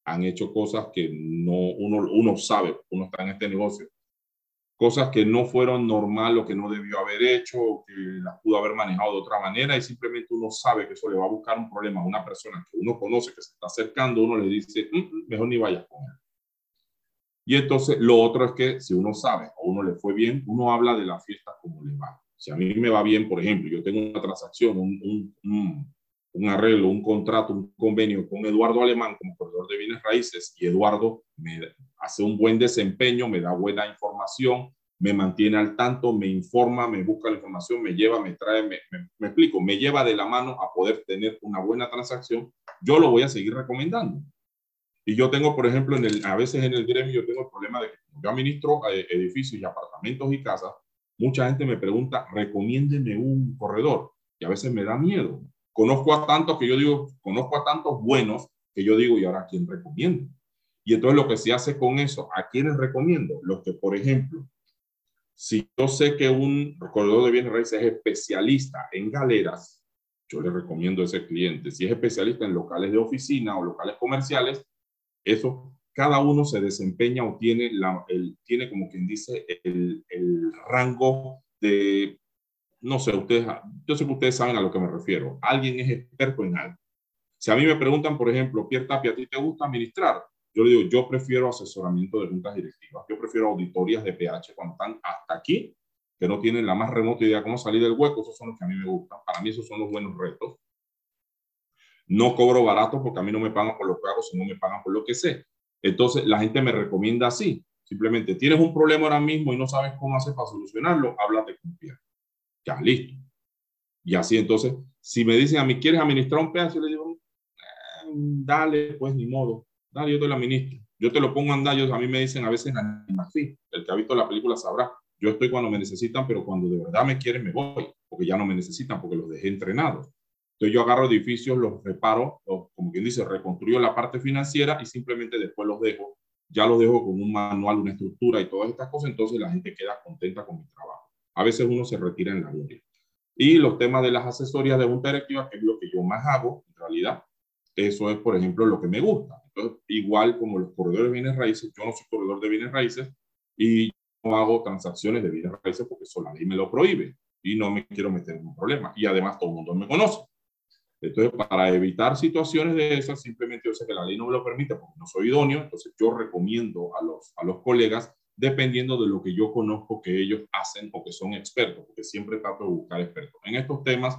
Speaker 2: han hecho cosas que no uno, uno sabe, uno está en este negocio, cosas que no fueron normal o que no debió haber hecho, o que las pudo haber manejado de otra manera y simplemente uno sabe que eso le va a buscar un problema a una persona que uno conoce, que se está acercando, uno le dice, mm, mm, mejor ni vayas con él. Y entonces lo otro es que si uno sabe o uno le fue bien, uno habla de la fiesta como le va. Si a mí me va bien, por ejemplo, yo tengo una transacción, un, arreglo, un contrato, un convenio con Eduardo Alemán como corredor de bienes raíces y Eduardo me hace un buen desempeño, me da buena información, me mantiene al tanto, me informa, me busca la información, me lleva, me trae, me, explico, me lleva de la mano a poder tener una buena transacción, yo lo voy a seguir recomendando. Y yo tengo, por ejemplo, en el, a veces en el gremio yo tengo el problema de que yo administro eh, edificios y apartamentos y casas, mucha gente me pregunta, recomiéndeme un corredor. Y a veces me da miedo. Conozco a tantos que yo digo, conozco a tantos buenos que yo digo, ¿y ahora quién recomiendo? Y entonces lo que se hace con eso, ¿a quiénes recomiendo? Los que, por ejemplo, si yo sé que un corredor de bienes raíces es especialista en galeras, yo le recomiendo a ese cliente. Si es especialista en locales de oficina o locales comerciales, eso cada uno se desempeña o tiene, el, tiene como quien dice el, el rango de, no sé, ustedes, yo sé que ustedes saben a lo que me refiero. Alguien es experto en algo. Si a mí me preguntan, por ejemplo, Pierre Tapia, ¿a ti te gusta administrar? Yo le digo, yo prefiero asesoramiento de juntas directivas, yo prefiero auditorías de PH cuando están hasta aquí, que no tienen la más remota idea de cómo salir del hueco, esos son los que a mí me gustan. Para mí esos son los buenos retos. No cobro barato porque a mí no me pagan por lo que hago, sino me pagan por lo que sé. Entonces la gente me recomienda así. Simplemente tienes un problema ahora mismo y no sabes cómo hacer para solucionarlo, háblate con Pierre. Ya, listo. Y así entonces, si me dicen a mí, ¿quieres administrar un PH? Yo le digo, eh, dale, pues ni modo Dale, yo te lo administro. Yo te lo pongo a andar. a mí me dicen a veces así. El que ha visto la película sabrá. Yo estoy cuando me necesitan, pero cuando de verdad me quieren, me voy. Porque ya no me necesitan, porque los dejé entrenados. Entonces yo agarro edificios, los reparo, como quien dice, reconstruyo la parte financiera y simplemente después los dejo. Ya los dejo con un manual, una estructura y todas estas cosas. Entonces la gente queda contenta con mi trabajo. A veces uno se retira en la gloria. Y los temas de las asesorías de junta directiva, que es lo que yo más hago, en realidad, eso es, por ejemplo, lo que me gusta. Entonces, igual como los corredores de bienes raíces, yo no soy corredor de bienes raíces y no hago transacciones de bienes raíces porque eso la ley me lo prohíbe y no me quiero meter en un problema. Y además todo el mundo me conoce. Entonces, para evitar situaciones de esas, simplemente yo sé que la ley no me lo permite porque no soy idóneo, entonces yo recomiendo a los, a los colegas, dependiendo de lo que yo conozco que ellos hacen o que son expertos, porque siempre trato de buscar expertos. En estos temas,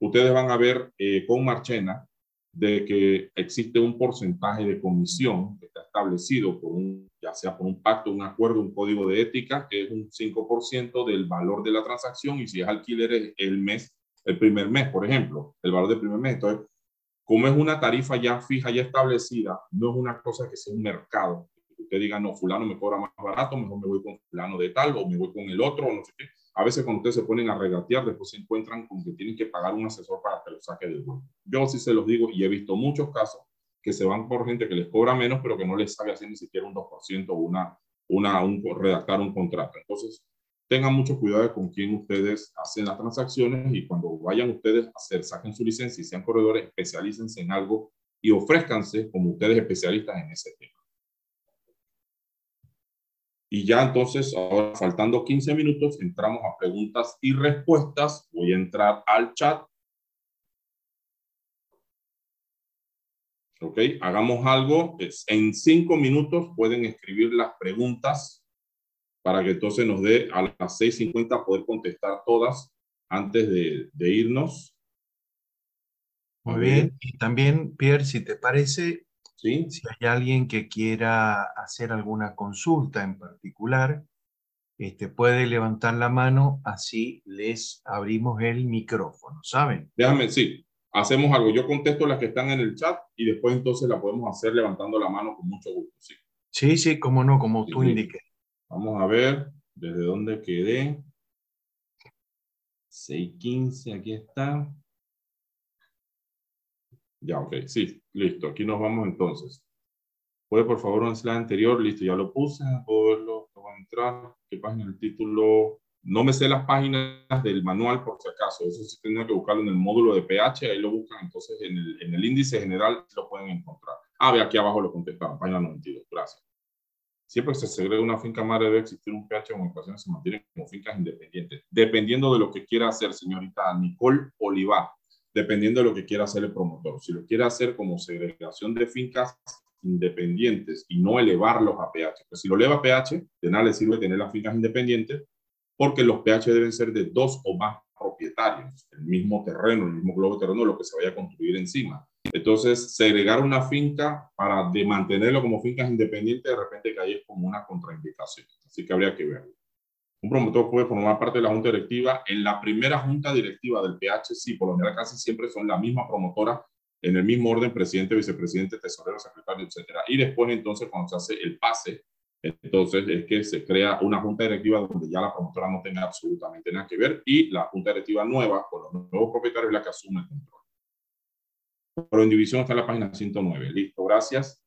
Speaker 2: ustedes van a ver eh, con Marchena de que existe un porcentaje de comisión que está establecido por un, ya sea por un pacto, un acuerdo, un código de ética, que es un 5% del valor de la transacción y si es alquiler es el mes, el primer mes, por ejemplo, el valor del primer mes. Entonces, como es una tarifa ya fija, ya establecida, no es una cosa que sea un mercado. Usted diga, no, fulano me cobra más barato, mejor me voy con fulano de tal o me voy con el otro o no sé qué a veces cuando ustedes se ponen a regatear, después se encuentran con que tienen que pagar un asesor para que lo saque del hueco. Yo sí se los digo y he visto muchos casos que se van por gente que les cobra menos, pero que no les sabe hacer ni siquiera un 2% o una, una, un, redactar un contrato. Entonces, tengan mucho cuidado con quién ustedes hacen las transacciones y cuando vayan ustedes a hacer, saquen su licencia y sean corredores, especialícense en algo y ofrezcanse como ustedes especialistas en ese tema. Y ya entonces, ahora faltando 15 minutos, entramos a preguntas y respuestas. Voy a entrar al chat. Ok, hagamos algo. En cinco minutos pueden escribir las preguntas para que entonces nos dé a las 6.50 poder contestar todas antes de, de irnos.
Speaker 1: Muy bien. Y también, Pierre, si te parece,
Speaker 2: si
Speaker 1: hay alguien que quiera hacer alguna consulta en particular, este, puede levantar la mano, así les abrimos el micrófono, ¿saben?
Speaker 2: Déjame, sí, hacemos algo. Yo contesto las que están en el chat y después entonces la podemos hacer levantando la mano con mucho gusto, sí.
Speaker 1: Sí, sí, cómo no, como tú indiques.
Speaker 2: Vamos a ver desde dónde quedé. 6.15, aquí está. Ya, ok, sí, listo. Aquí nos vamos entonces. ¿Puede por favor un slide anterior? Listo, ya lo puse. Puedo entrar. ¿Qué página? El título. No me sé las páginas del manual por si acaso. Eso sí tendría que buscarlo en el módulo de PH. Ahí lo buscan. Entonces en el, en el índice general lo pueden encontrar. Ah, ve aquí abajo lo contestaron. Página 92. Gracias. Siempre que se segrega una finca madre debe existir un PH en ocasiones se mantienen como fincas independientes. Dependiendo de lo que quiera hacer, señorita Nicole Olivar dependiendo de lo que quiera hacer el promotor. Si lo quiere hacer como segregación de fincas independientes y no elevarlos a pH, pues si lo eleva a pH, de nada le sirve tener las fincas independientes porque los pH deben ser de dos o más propietarios, el mismo terreno, el mismo globo terreno, lo que se vaya a construir encima. Entonces, segregar una finca para mantenerlo como fincas independientes, de repente que como una contraindicación. Así que habría que verlo. Un promotor puede formar parte de la junta directiva. En la primera junta directiva del PH, sí, por lo general casi siempre son la misma promotora, en el mismo orden, presidente, vicepresidente, tesorero, secretario, etcétera. Y después, entonces, cuando se hace el pase, entonces es que se crea una junta directiva donde ya la promotora no tenga absolutamente nada que ver y la junta directiva nueva, con los nuevos propietarios, es la que asume el control. Pero en división está en la página 109. Listo, gracias.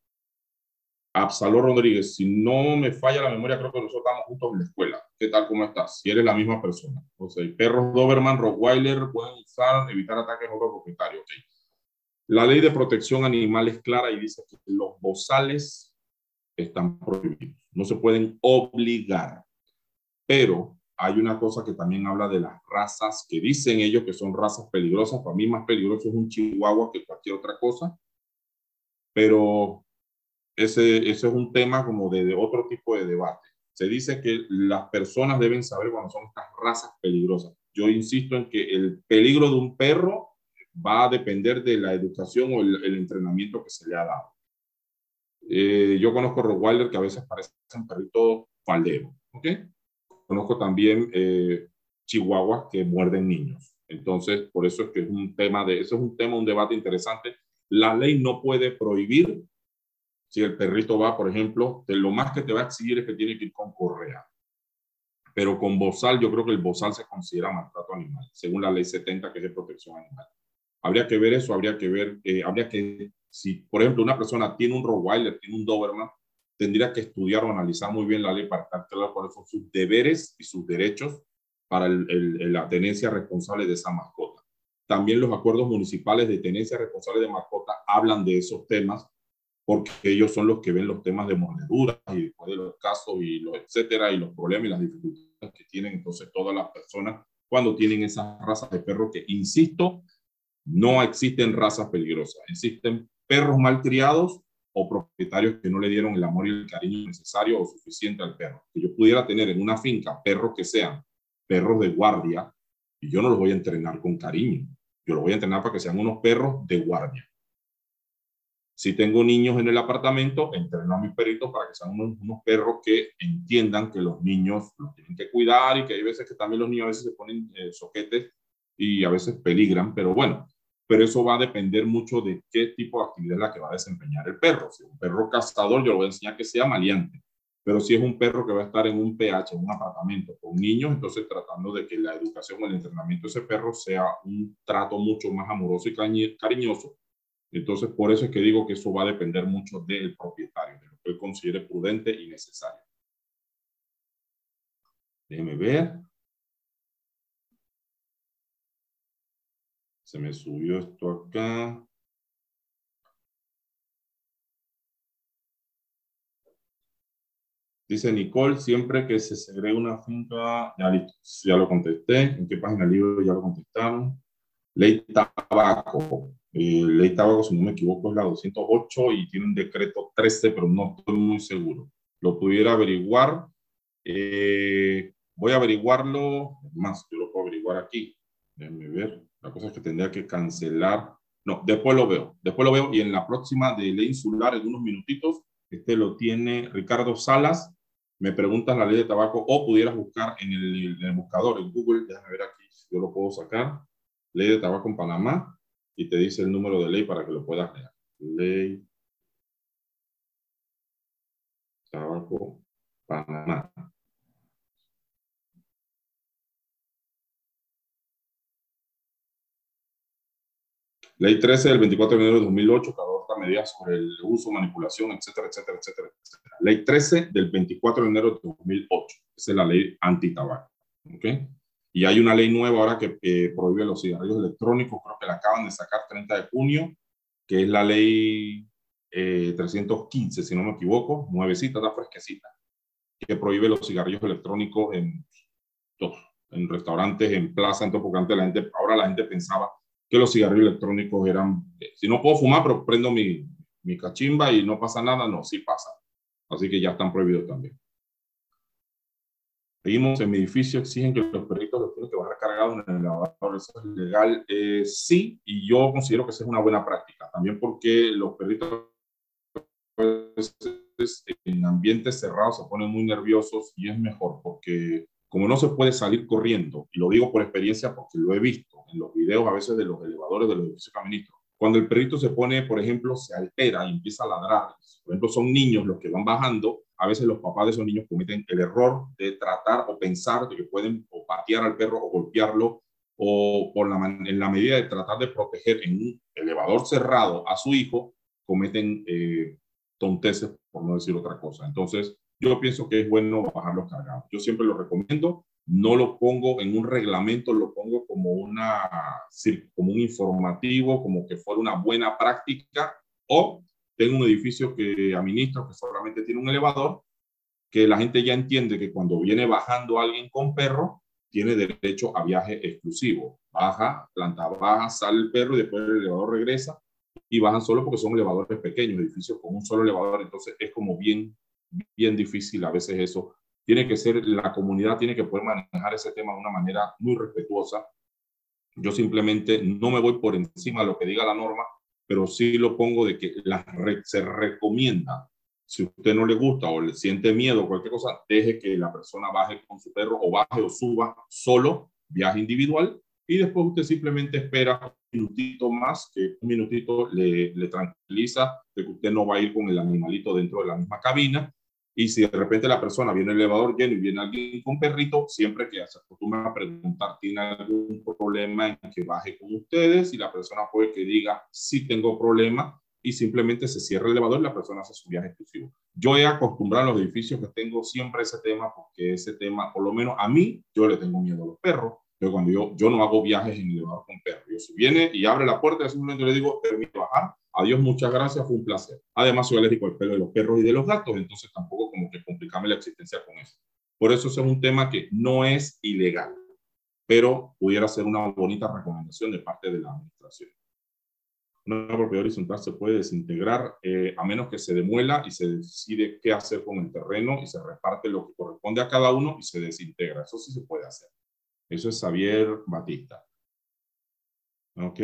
Speaker 2: Absalón Rodríguez, si no me falla la memoria, creo que nosotros estamos juntos en la escuela. ¿Qué tal? ¿Cómo estás? Si eres la misma persona. O sea, perros Doberman, Rottweiler pueden usar, evitar ataques a otros propietarios. La ley de protección animal es clara y dice que los bozales están prohibidos. No se pueden obligar. Pero hay una cosa que también habla de las razas que dicen ellos que son razas peligrosas. Para mí más peligroso es un chihuahua que cualquier otra cosa. Pero ese, ese es un tema como de, de otro tipo de debate. Se dice que las personas deben saber cuando son estas razas peligrosas. Yo insisto en que el peligro de un perro va a depender de la educación o el, entrenamiento que se le ha dado. Eh, yo conozco Rottweiler que a veces parecen perritos falderos, ¿ok? Conozco también eh, chihuahuas que muerden niños. Entonces, por eso es que es un tema de, eso es un tema, un debate interesante. La ley no puede prohibir si el perrito va, por ejemplo, de lo más que te va a exigir es que tiene que ir con correa. Pero con bozal, yo creo que el bozal se considera maltrato animal, según la ley 70, que es de protección animal. Habría que ver eso, habría que ver, eh, habría que, si por ejemplo una persona tiene un Rottweiler, tiene un Doberman, tendría que estudiar o analizar muy bien la ley para estar claro cuáles son sus deberes y sus derechos para la tenencia responsable de esa mascota. También los acuerdos municipales de tenencia responsable de mascota hablan de esos temas porque ellos son los que ven los temas de mordeduras y después de los casos y los etcétera y los problemas y las dificultades que tienen entonces todas las personas cuando tienen esas razas de perros que, insisto, no existen razas peligrosas, existen perros mal criados o propietarios que no le dieron el amor y el cariño necesario o suficiente al perro. Que yo pudiera tener en una finca perros que sean perros de guardia y yo no los voy a entrenar con cariño. Yo los voy a entrenar para que sean unos perros de guardia. Si tengo niños en el apartamento, entreno a mis perritos para que sean unos, perros que entiendan que los niños los tienen que cuidar y que hay veces que también los niños a veces se ponen eh, y a veces peligran, pero bueno, pero eso va a depender mucho de qué tipo de actividad es la que va a desempeñar el perro. Si es un perro cazador, yo le voy a enseñar que sea maleante, pero si es un perro que va a estar en un PH, en un apartamento con niños, entonces tratando de que la educación o el entrenamiento de ese perro sea un trato mucho más amoroso y cariñoso entonces, por eso es que digo que eso va a depender mucho del propietario, de lo que considere prudente y necesario. Déjeme ver. Se me subió esto acá. Dice Nicole, siempre que se segregue una finca, ya lo contesté. ¿En qué página libro ya lo contestaron? Ley tabaco. Eh, ley tabaco, si no me equivoco, es la 208 y tiene un decreto 13, pero no estoy muy seguro. Lo pudiera averiguar. Eh, voy a averiguarlo. Más, yo lo puedo averiguar aquí. Déjenme ver. La cosa es que tendría que cancelar. No, después lo veo. Después lo veo y en la próxima de ley insular, en unos minutitos, este lo tiene Ricardo Salas. Me preguntas la ley de tabaco o pudieras buscar en el, en el buscador, en Google. Déjame ver aquí si yo lo puedo sacar. Ley de tabaco en Panamá y te dice el número de ley para que lo puedas leer. Ley Tabaco Panamá. Ley 13 del 24 de enero de 2008 que adopta medidas sobre el uso, manipulación, etcétera, etcétera, etcétera, etcétera. Ley 13 del 24 de enero de 2008. Esa es la ley anti-tabaco. ¿Ok? Y hay una ley nueva ahora que prohíbe los cigarrillos electrónicos, creo que la acaban de sacar 30 de junio, que es la ley 315, eh, si no me equivoco, nuevecita, está fresquecita, que prohíbe los cigarrillos electrónicos en, en restaurantes, en plazas, en todo, porque antes la gente, ahora la gente pensaba que los cigarrillos electrónicos eran, eh, si no puedo fumar, pero prendo mi, mi cachimba y no pasa nada, no, sí pasa. Así que ya están prohibidos también. Seguimos en mi edificio, exigen que los perritos los tienen que bajar cargados en el elevador. ¿Eso es legal? Eh, sí, y yo considero que esa es una buena práctica. También porque los perritos pues, en ambientes cerrados se ponen muy nerviosos y es mejor porque como no se puede salir corriendo, y lo digo por experiencia porque lo he visto los videos a veces de los elevadores de los edificios caministros, cuando el perrito se pone, por ejemplo, se altera y empieza a ladrar, por ejemplo, son niños los que van bajando, a veces los papás de esos niños cometen el error de tratar o pensar que pueden o patear al perro o golpearlo o por la, en la medida de tratar de proteger en un elevador cerrado a su hijo, cometen eh, tonteces, por no decir otra cosa. Entonces, yo pienso que es bueno bajar los cargados. Yo siempre lo recomiendo. No lo pongo en un reglamento, lo pongo como, una, como un informativo, como que fuera una buena práctica o tengo un edificio que administro que solamente tiene un elevador que la gente ya entiende que cuando viene bajando alguien con perro, tiene derecho a viaje exclusivo. Baja, planta baja, sale el perro y después el elevador regresa y bajan solo porque son elevadores pequeños, edificios con un solo elevador, entonces es como bien, bien difícil a veces eso. Tiene que ser, la comunidad tiene que poder manejar ese tema de una manera muy respetuosa. Yo simplemente no me voy por encima de lo que diga la norma, pero sí lo pongo de que la, se recomienda si usted no le gusta o le siente miedo o cualquier cosa, deje que la persona baje con su perro o baje o suba solo, viaje individual, y después usted simplemente espera un minutito más, que un minutito le, le tranquiliza de que usted no va a ir con el animalito dentro de la misma cabina. Y si de repente la persona viene el elevador lleno y viene alguien con perrito, siempre que se acostumbra a preguntar, ¿tiene algún problema en que baje con ustedes? Y la persona puede que diga, sí tengo problema, y simplemente se cierra el elevador y la persona hace su viaje exclusivo. Yo he acostumbrado a los edificios que tengo siempre ese tema, porque ese tema, por lo menos a mí, yo le tengo miedo a los perros. Yo cuando yo, yo no hago viajes en elevador con perros. Yo si viene y abre la puerta, simplemente le digo, permito bajar. Adiós, muchas gracias, fue un placer. Además, soy alérgico al pelo de los perros y de los gatos, entonces tampoco como que complicarme la existencia con eso. Por eso es un tema que no es ilegal, pero pudiera ser una bonita recomendación de parte de la administración una propiedad horizontal se puede desintegrar eh, a menos que se demuela y se decide qué hacer con el terreno y se reparte lo que corresponde a cada uno y se desintegra. Eso sí se puede hacer. Eso es Xavier Batista. Ok,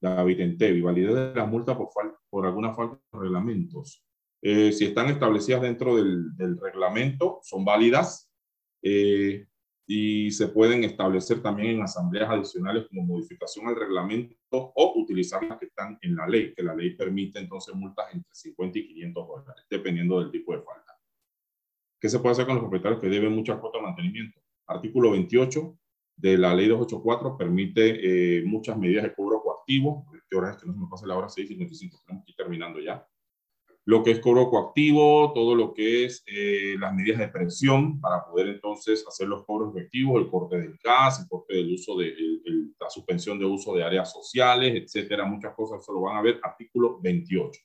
Speaker 2: David Entevi, validez de las multas por, por alguna falta de reglamentos. Eh, si están establecidas dentro del, reglamento, son válidas. Eh, y se pueden establecer también en asambleas adicionales como modificación al reglamento o utilizar las que están en la ley, que la ley permite entonces multas entre 50 y 500 dólares, dependiendo del tipo de falta. ¿Qué se puede hacer con los propietarios que deben mucha cuota de mantenimiento? Artículo 28 de la ley 284 permite eh, muchas medidas de cobro coactivo. ¿Qué hora es que no se me pase la hora 6.55? Tenemos que ir terminando ya lo que es cobro coactivo, todo lo que es eh, las medidas de presión para poder entonces hacer los cobros efectivos, el corte del gas, el corte del uso de la suspensión de uso de áreas sociales, etcétera, muchas cosas se lo van a ver, artículo 28.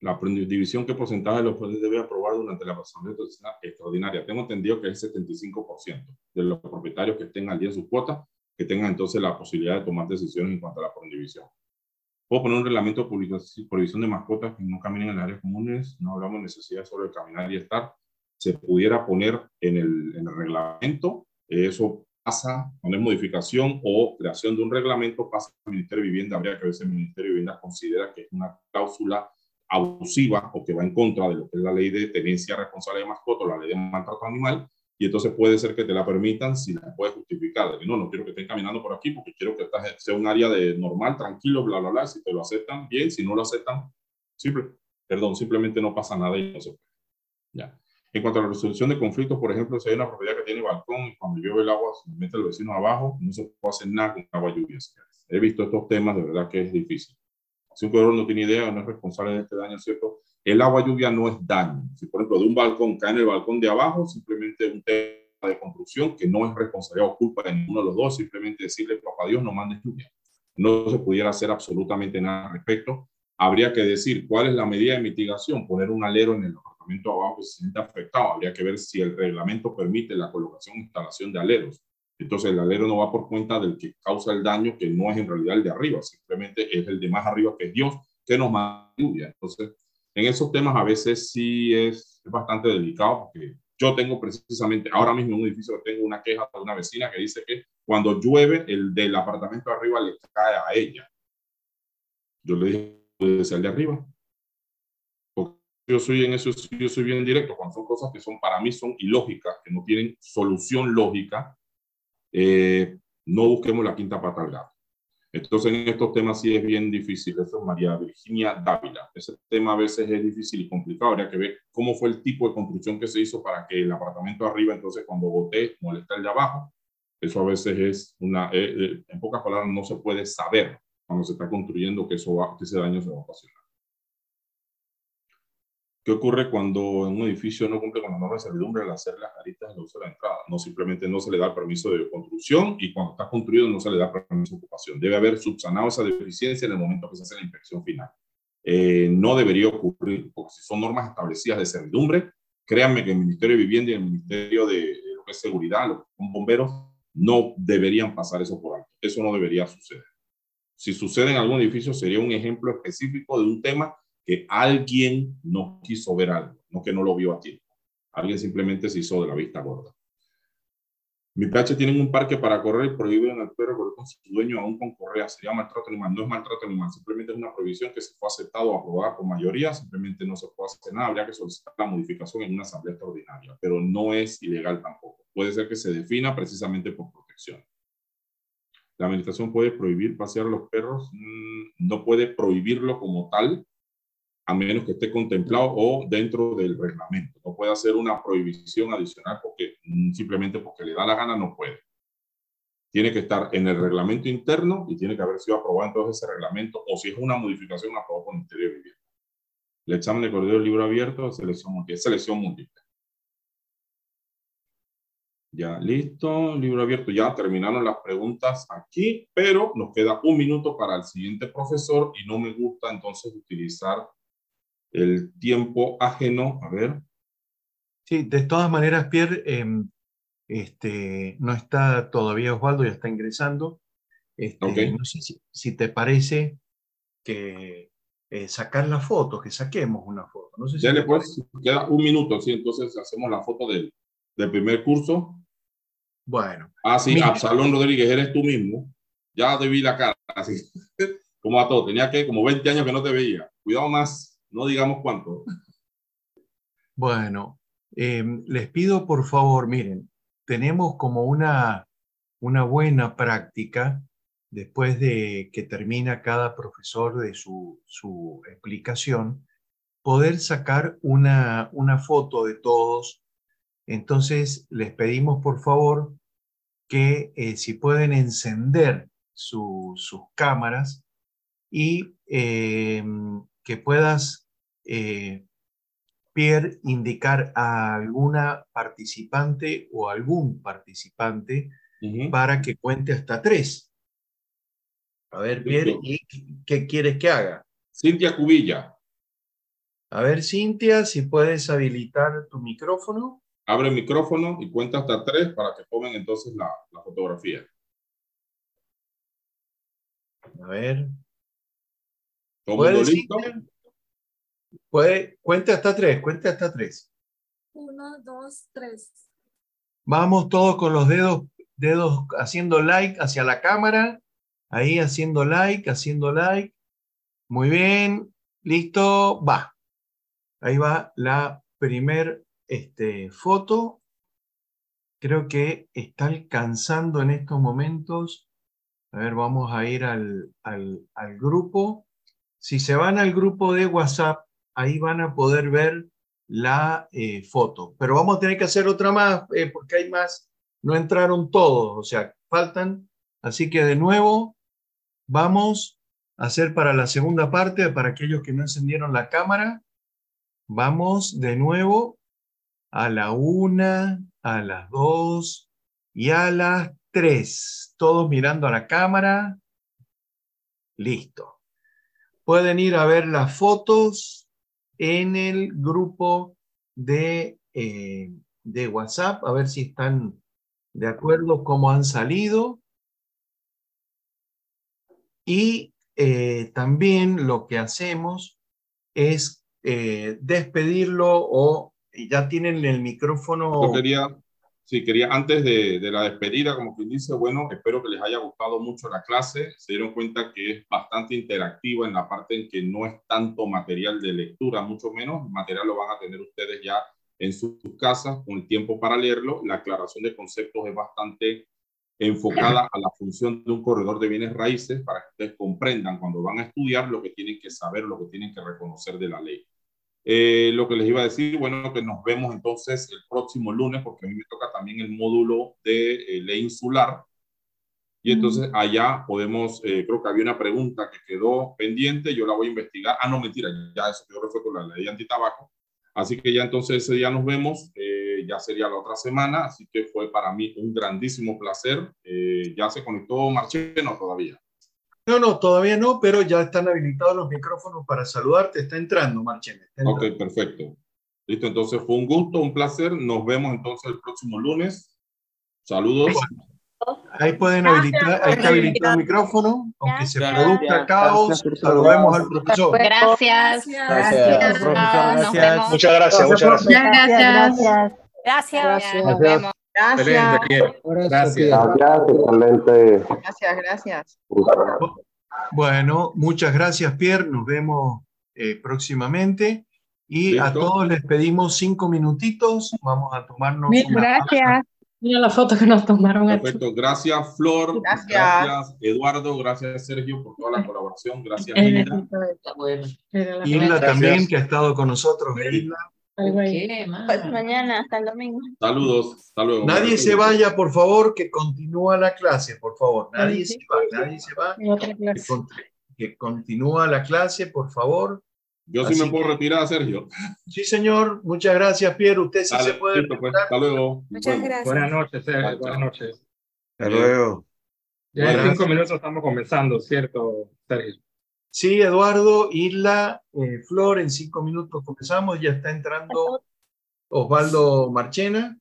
Speaker 2: La división que porcentaje de los propietarios debe aprobar durante la asamblea extraordinaria. Tengo entendido que es el 75% de los propietarios que estén al día en su cuota, que tengan entonces la posibilidad de tomar decisiones en cuanto a la división. Puedo poner un reglamento de prohibición de mascotas que no caminen en áreas comunes. No hablamos de necesidad solo de caminar y estar. Se pudiera poner en el, en el reglamento. Eso pasa, poner modificación o creación de un reglamento, pasa al Ministerio de Vivienda. Habría que ver si el Ministerio de Vivienda considera que es una cláusula abusiva o que va en contra de lo que es la ley de tenencia responsable de mascotas o la ley de maltrato animal y entonces puede ser que te la permitan si la puedes justificar, de que no, no quiero que estén caminando por aquí porque quiero que esta sea un área de normal, tranquilo, bla, bla, bla, si te lo aceptan, bien, si no lo aceptan, simple, perdón, simplemente no pasa nada y no se puede. Ya. En cuanto a la resolución de conflictos, por ejemplo, si hay una propiedad que tiene balcón y cuando llueve el agua se mete el vecino abajo, no se puede hacer nada con agua lluvia. He visto estos temas, de verdad que es difícil. Si un corredor no tiene idea, no es responsable de este daño, ¿cierto? El agua lluvia no es daño. Si, por ejemplo, de un balcón cae en el balcón de abajo, simplemente un tema de construcción que no es responsabilidad o culpa de ninguno de los dos, simplemente decirle, papá Dios, no mande lluvia. No se pudiera hacer absolutamente nada al respecto. Habría que decir cuál es la medida de mitigación, poner un alero en el apartamento abajo que se siente afectado. Habría que ver si el reglamento permite la colocación e instalación de aleros. Entonces el alero no va por cuenta del que causa el daño, que no es en realidad el de arriba, simplemente es el de más arriba, que es Dios, que nos manda lluvia. Entonces, en esos temas a veces sí es, bastante delicado porque yo tengo precisamente, ahora mismo en un edificio tengo una queja de una vecina que dice que cuando llueve, el del apartamento de arriba le cae a ella. Yo le dije, puede ser de arriba. Porque yo soy en eso, yo soy bien directo. Cuando son cosas que son, para mí son ilógicas, que no tienen solución lógica, eh, no busquemos la quinta pata al gato. Entonces, en estos temas sí es bien difícil. Eso es María Virginia Dávila. Ese tema a veces es difícil y complicado. Habría que ver cómo fue el tipo de construcción que se hizo para que el apartamento arriba, entonces cuando boté, molesta el de abajo. Eso a veces es una, eh, eh, en pocas palabras, no se puede saber cuando se está construyendo que, eso va, que ese daño se va a ocasionar. ¿Qué ocurre cuando un edificio no cumple con la norma de servidumbre al hacer las caritas de uso de la entrada? No, simplemente no se le da permiso de construcción y cuando está construido no se le da permiso de ocupación. Debe haber subsanado esa deficiencia en el momento que se hace la inspección final. eh, no debería ocurrir, porque si son normas establecidas de servidumbre, créanme que el Ministerio de Vivienda y el Ministerio de, lo que es Seguridad, los bomberos, no deberían pasar eso por alto. Eso no debería suceder. Si sucede en algún edificio, sería un ejemplo específico de un tema que alguien no quiso ver algo, no que no lo vio a tiempo. Alguien simplemente se hizo de la vista gorda. Mi PH tienen un parque para correr y prohíben al perro correr con su dueño aún con correa. Sería maltrato animal. No es maltrato animal, simplemente es una prohibición que se fue aceptado o aprobada por mayoría. Simplemente no se puede hacer nada. Habría que solicitar la modificación en una asamblea extraordinaria, pero no es ilegal tampoco. Puede ser que se defina precisamente por protección. La administración puede prohibir pasear a los perros, mm, no puede prohibirlo como tal, a menos que esté contemplado o dentro del reglamento. No puede hacer una prohibición adicional porque mm, simplemente porque le da la gana no puede. Tiene que estar en el reglamento interno y tiene que haber sido aprobado entonces ese reglamento o si es una modificación aprobado por el Ministerio de Vivienda. El examen de corredor libro abierto, selección múltiple, selección múltiple. Ya, listo, libro abierto. Ya terminaron las preguntas aquí, pero nos queda un minuto para el siguiente profesor y no me gusta entonces utilizar el tiempo ajeno, a ver.
Speaker 1: Sí, de todas maneras, Pierre, em, este, no está todavía Osvaldo, ya está ingresando. Este, no sé si, te parece que eh, sacar la foto, que saquemos una foto. No sé
Speaker 2: ya después queda un minuto, sí, entonces hacemos la foto del, del primer curso.
Speaker 1: Bueno.
Speaker 2: Ah, sí, Absalón Rodríguez, eres tú mismo. Ya te vi la cara, así como a todo. Tenía que, como 20 años que no te veía. Cuidado más no digamos cuánto.
Speaker 1: Bueno, em, les pido por favor, miren, tenemos como una, una buena práctica después de que termina cada profesor de su, su explicación, poder sacar una, una foto de todos. Entonces, les pedimos por favor que eh, si pueden encender sus cámaras y em, que puedas, eh, Pierre, indicar a alguna participante o algún participante para que cuente hasta tres. A ver, Pierre, ¿y qué quieres que haga?
Speaker 2: Cintia Cubilla.
Speaker 1: A ver, Cintia, si puedes habilitar tu micrófono.
Speaker 2: Abre el micrófono y cuenta hasta tres para que pongan entonces la, la fotografía.
Speaker 1: A ver. ¿Puede, listo? Puede, cuente hasta tres, cuente hasta tres.
Speaker 3: Uno, dos, tres.
Speaker 1: Vamos todos con los dedos, dedos haciendo like hacia la cámara. Ahí haciendo like, haciendo like. Muy bien, listo, va. Ahí va la primer este, foto. Creo que está alcanzando en estos momentos. A ver, vamos a ir al, al, al grupo. Si se van al grupo de WhatsApp, ahí van a poder ver la eh, foto. Pero vamos a tener que hacer otra más eh, porque hay más. No entraron todos, o sea, faltan. Así que de nuevo, vamos a hacer para la segunda parte, para aquellos que no encendieron la cámara. Vamos de nuevo a la una, a las dos y a las tres. Todos mirando a la cámara. Listo pueden ir a ver las fotos en el grupo de, eh, de WhatsApp, a ver si están de acuerdo cómo han salido. Y eh, también lo que hacemos es eh, despedirlo o ya tienen el micrófono.
Speaker 2: Sí, quería antes de, la despedida, como quien dice, bueno, espero que les haya gustado mucho la clase. Se dieron cuenta que es bastante interactiva en la parte en que no es tanto material de lectura, mucho menos. El material lo van a tener ustedes ya en sus casas con el tiempo para leerlo. La aclaración de conceptos es bastante enfocada a la función de un corredor de bienes raíces para que ustedes comprendan cuando van a estudiar lo que tienen que saber, lo que tienen que reconocer de la ley. Eh, lo que les iba a decir, bueno, que nos vemos entonces el próximo lunes, porque a mí me toca también el módulo de eh, ley insular. Y entonces allá podemos, eh, creo que había una pregunta que quedó pendiente, yo la voy a investigar. Ah, no, mentira, ya eso quedó resuelto con la ley antitabaco. Así que ya entonces ese día nos vemos, ya sería la otra semana, así que fue para mí un grandísimo placer. ya se conectó Marcheno todavía.
Speaker 1: No, no, todavía no, pero ya están habilitados los micrófonos para saludarte. Está entrando, Marchena. está
Speaker 2: Ok,
Speaker 1: entrando.
Speaker 2: perfecto. Listo, entonces fue un gusto, un placer. Nos vemos entonces el próximo lunes. Saludos.
Speaker 1: Ahí pueden habilitar, ahí está habilitado el micrófono, aunque se
Speaker 3: Gracias.
Speaker 1: produzca caos,
Speaker 4: Gracias,
Speaker 1: saludemos al profesor.
Speaker 5: Gracias.
Speaker 4: Gracias,
Speaker 5: Nos
Speaker 4: gracias.
Speaker 6: Muchas gracias, muchas gracias.
Speaker 5: Gracias.
Speaker 7: Gracias.
Speaker 6: Excelente. Gracias.
Speaker 4: Gracias, excelente.
Speaker 7: Gracias, gracias.
Speaker 1: Bueno, muchas gracias, Pierre. Nos vemos eh, próximamente. Y a
Speaker 2: Listo.
Speaker 1: todos les pedimos cinco minutitos. Vamos a tomarnos
Speaker 5: Mil
Speaker 1: pausa.
Speaker 5: gracias. Mira la foto que nos tomaron aquí.
Speaker 2: Perfecto. Gracias, Flor.
Speaker 7: Gracias.
Speaker 2: Eduardo. Gracias, Sergio, por toda la colaboración. Gracias,
Speaker 5: Eh,
Speaker 2: Hilda.
Speaker 1: Hilda también, que ha estado con nosotros. Hilda.
Speaker 5: Algo ahí.
Speaker 7: Pues mañana, hasta el domingo.
Speaker 2: Saludos. Hasta luego.
Speaker 1: Nadie se vaya, por favor, que continúa la clase, por favor. Nadie se va, nadie se va.
Speaker 5: En otra
Speaker 1: Que,
Speaker 5: clase.
Speaker 1: con- que continúa la clase, por favor.
Speaker 2: Yo sí
Speaker 1: Así
Speaker 2: me puedo
Speaker 1: que-
Speaker 2: retirar, Sergio.
Speaker 1: Sí, señor. Muchas gracias, Pierre. Usted sí
Speaker 2: Dale,
Speaker 1: se puede
Speaker 2: listo, pues. Hasta luego.
Speaker 3: Muchas
Speaker 2: Bueno.
Speaker 3: gracias.
Speaker 6: Buenas noches, Sergio.
Speaker 2: Chao,
Speaker 6: Buenas noches.
Speaker 1: Hasta luego.
Speaker 6: Ya en cinco minutos estamos comenzando, ¿cierto, Sergio?
Speaker 1: Sí, Eduardo, Isla, eh, Flor, en cinco minutos comenzamos. Ya está entrando Osvaldo Marchena.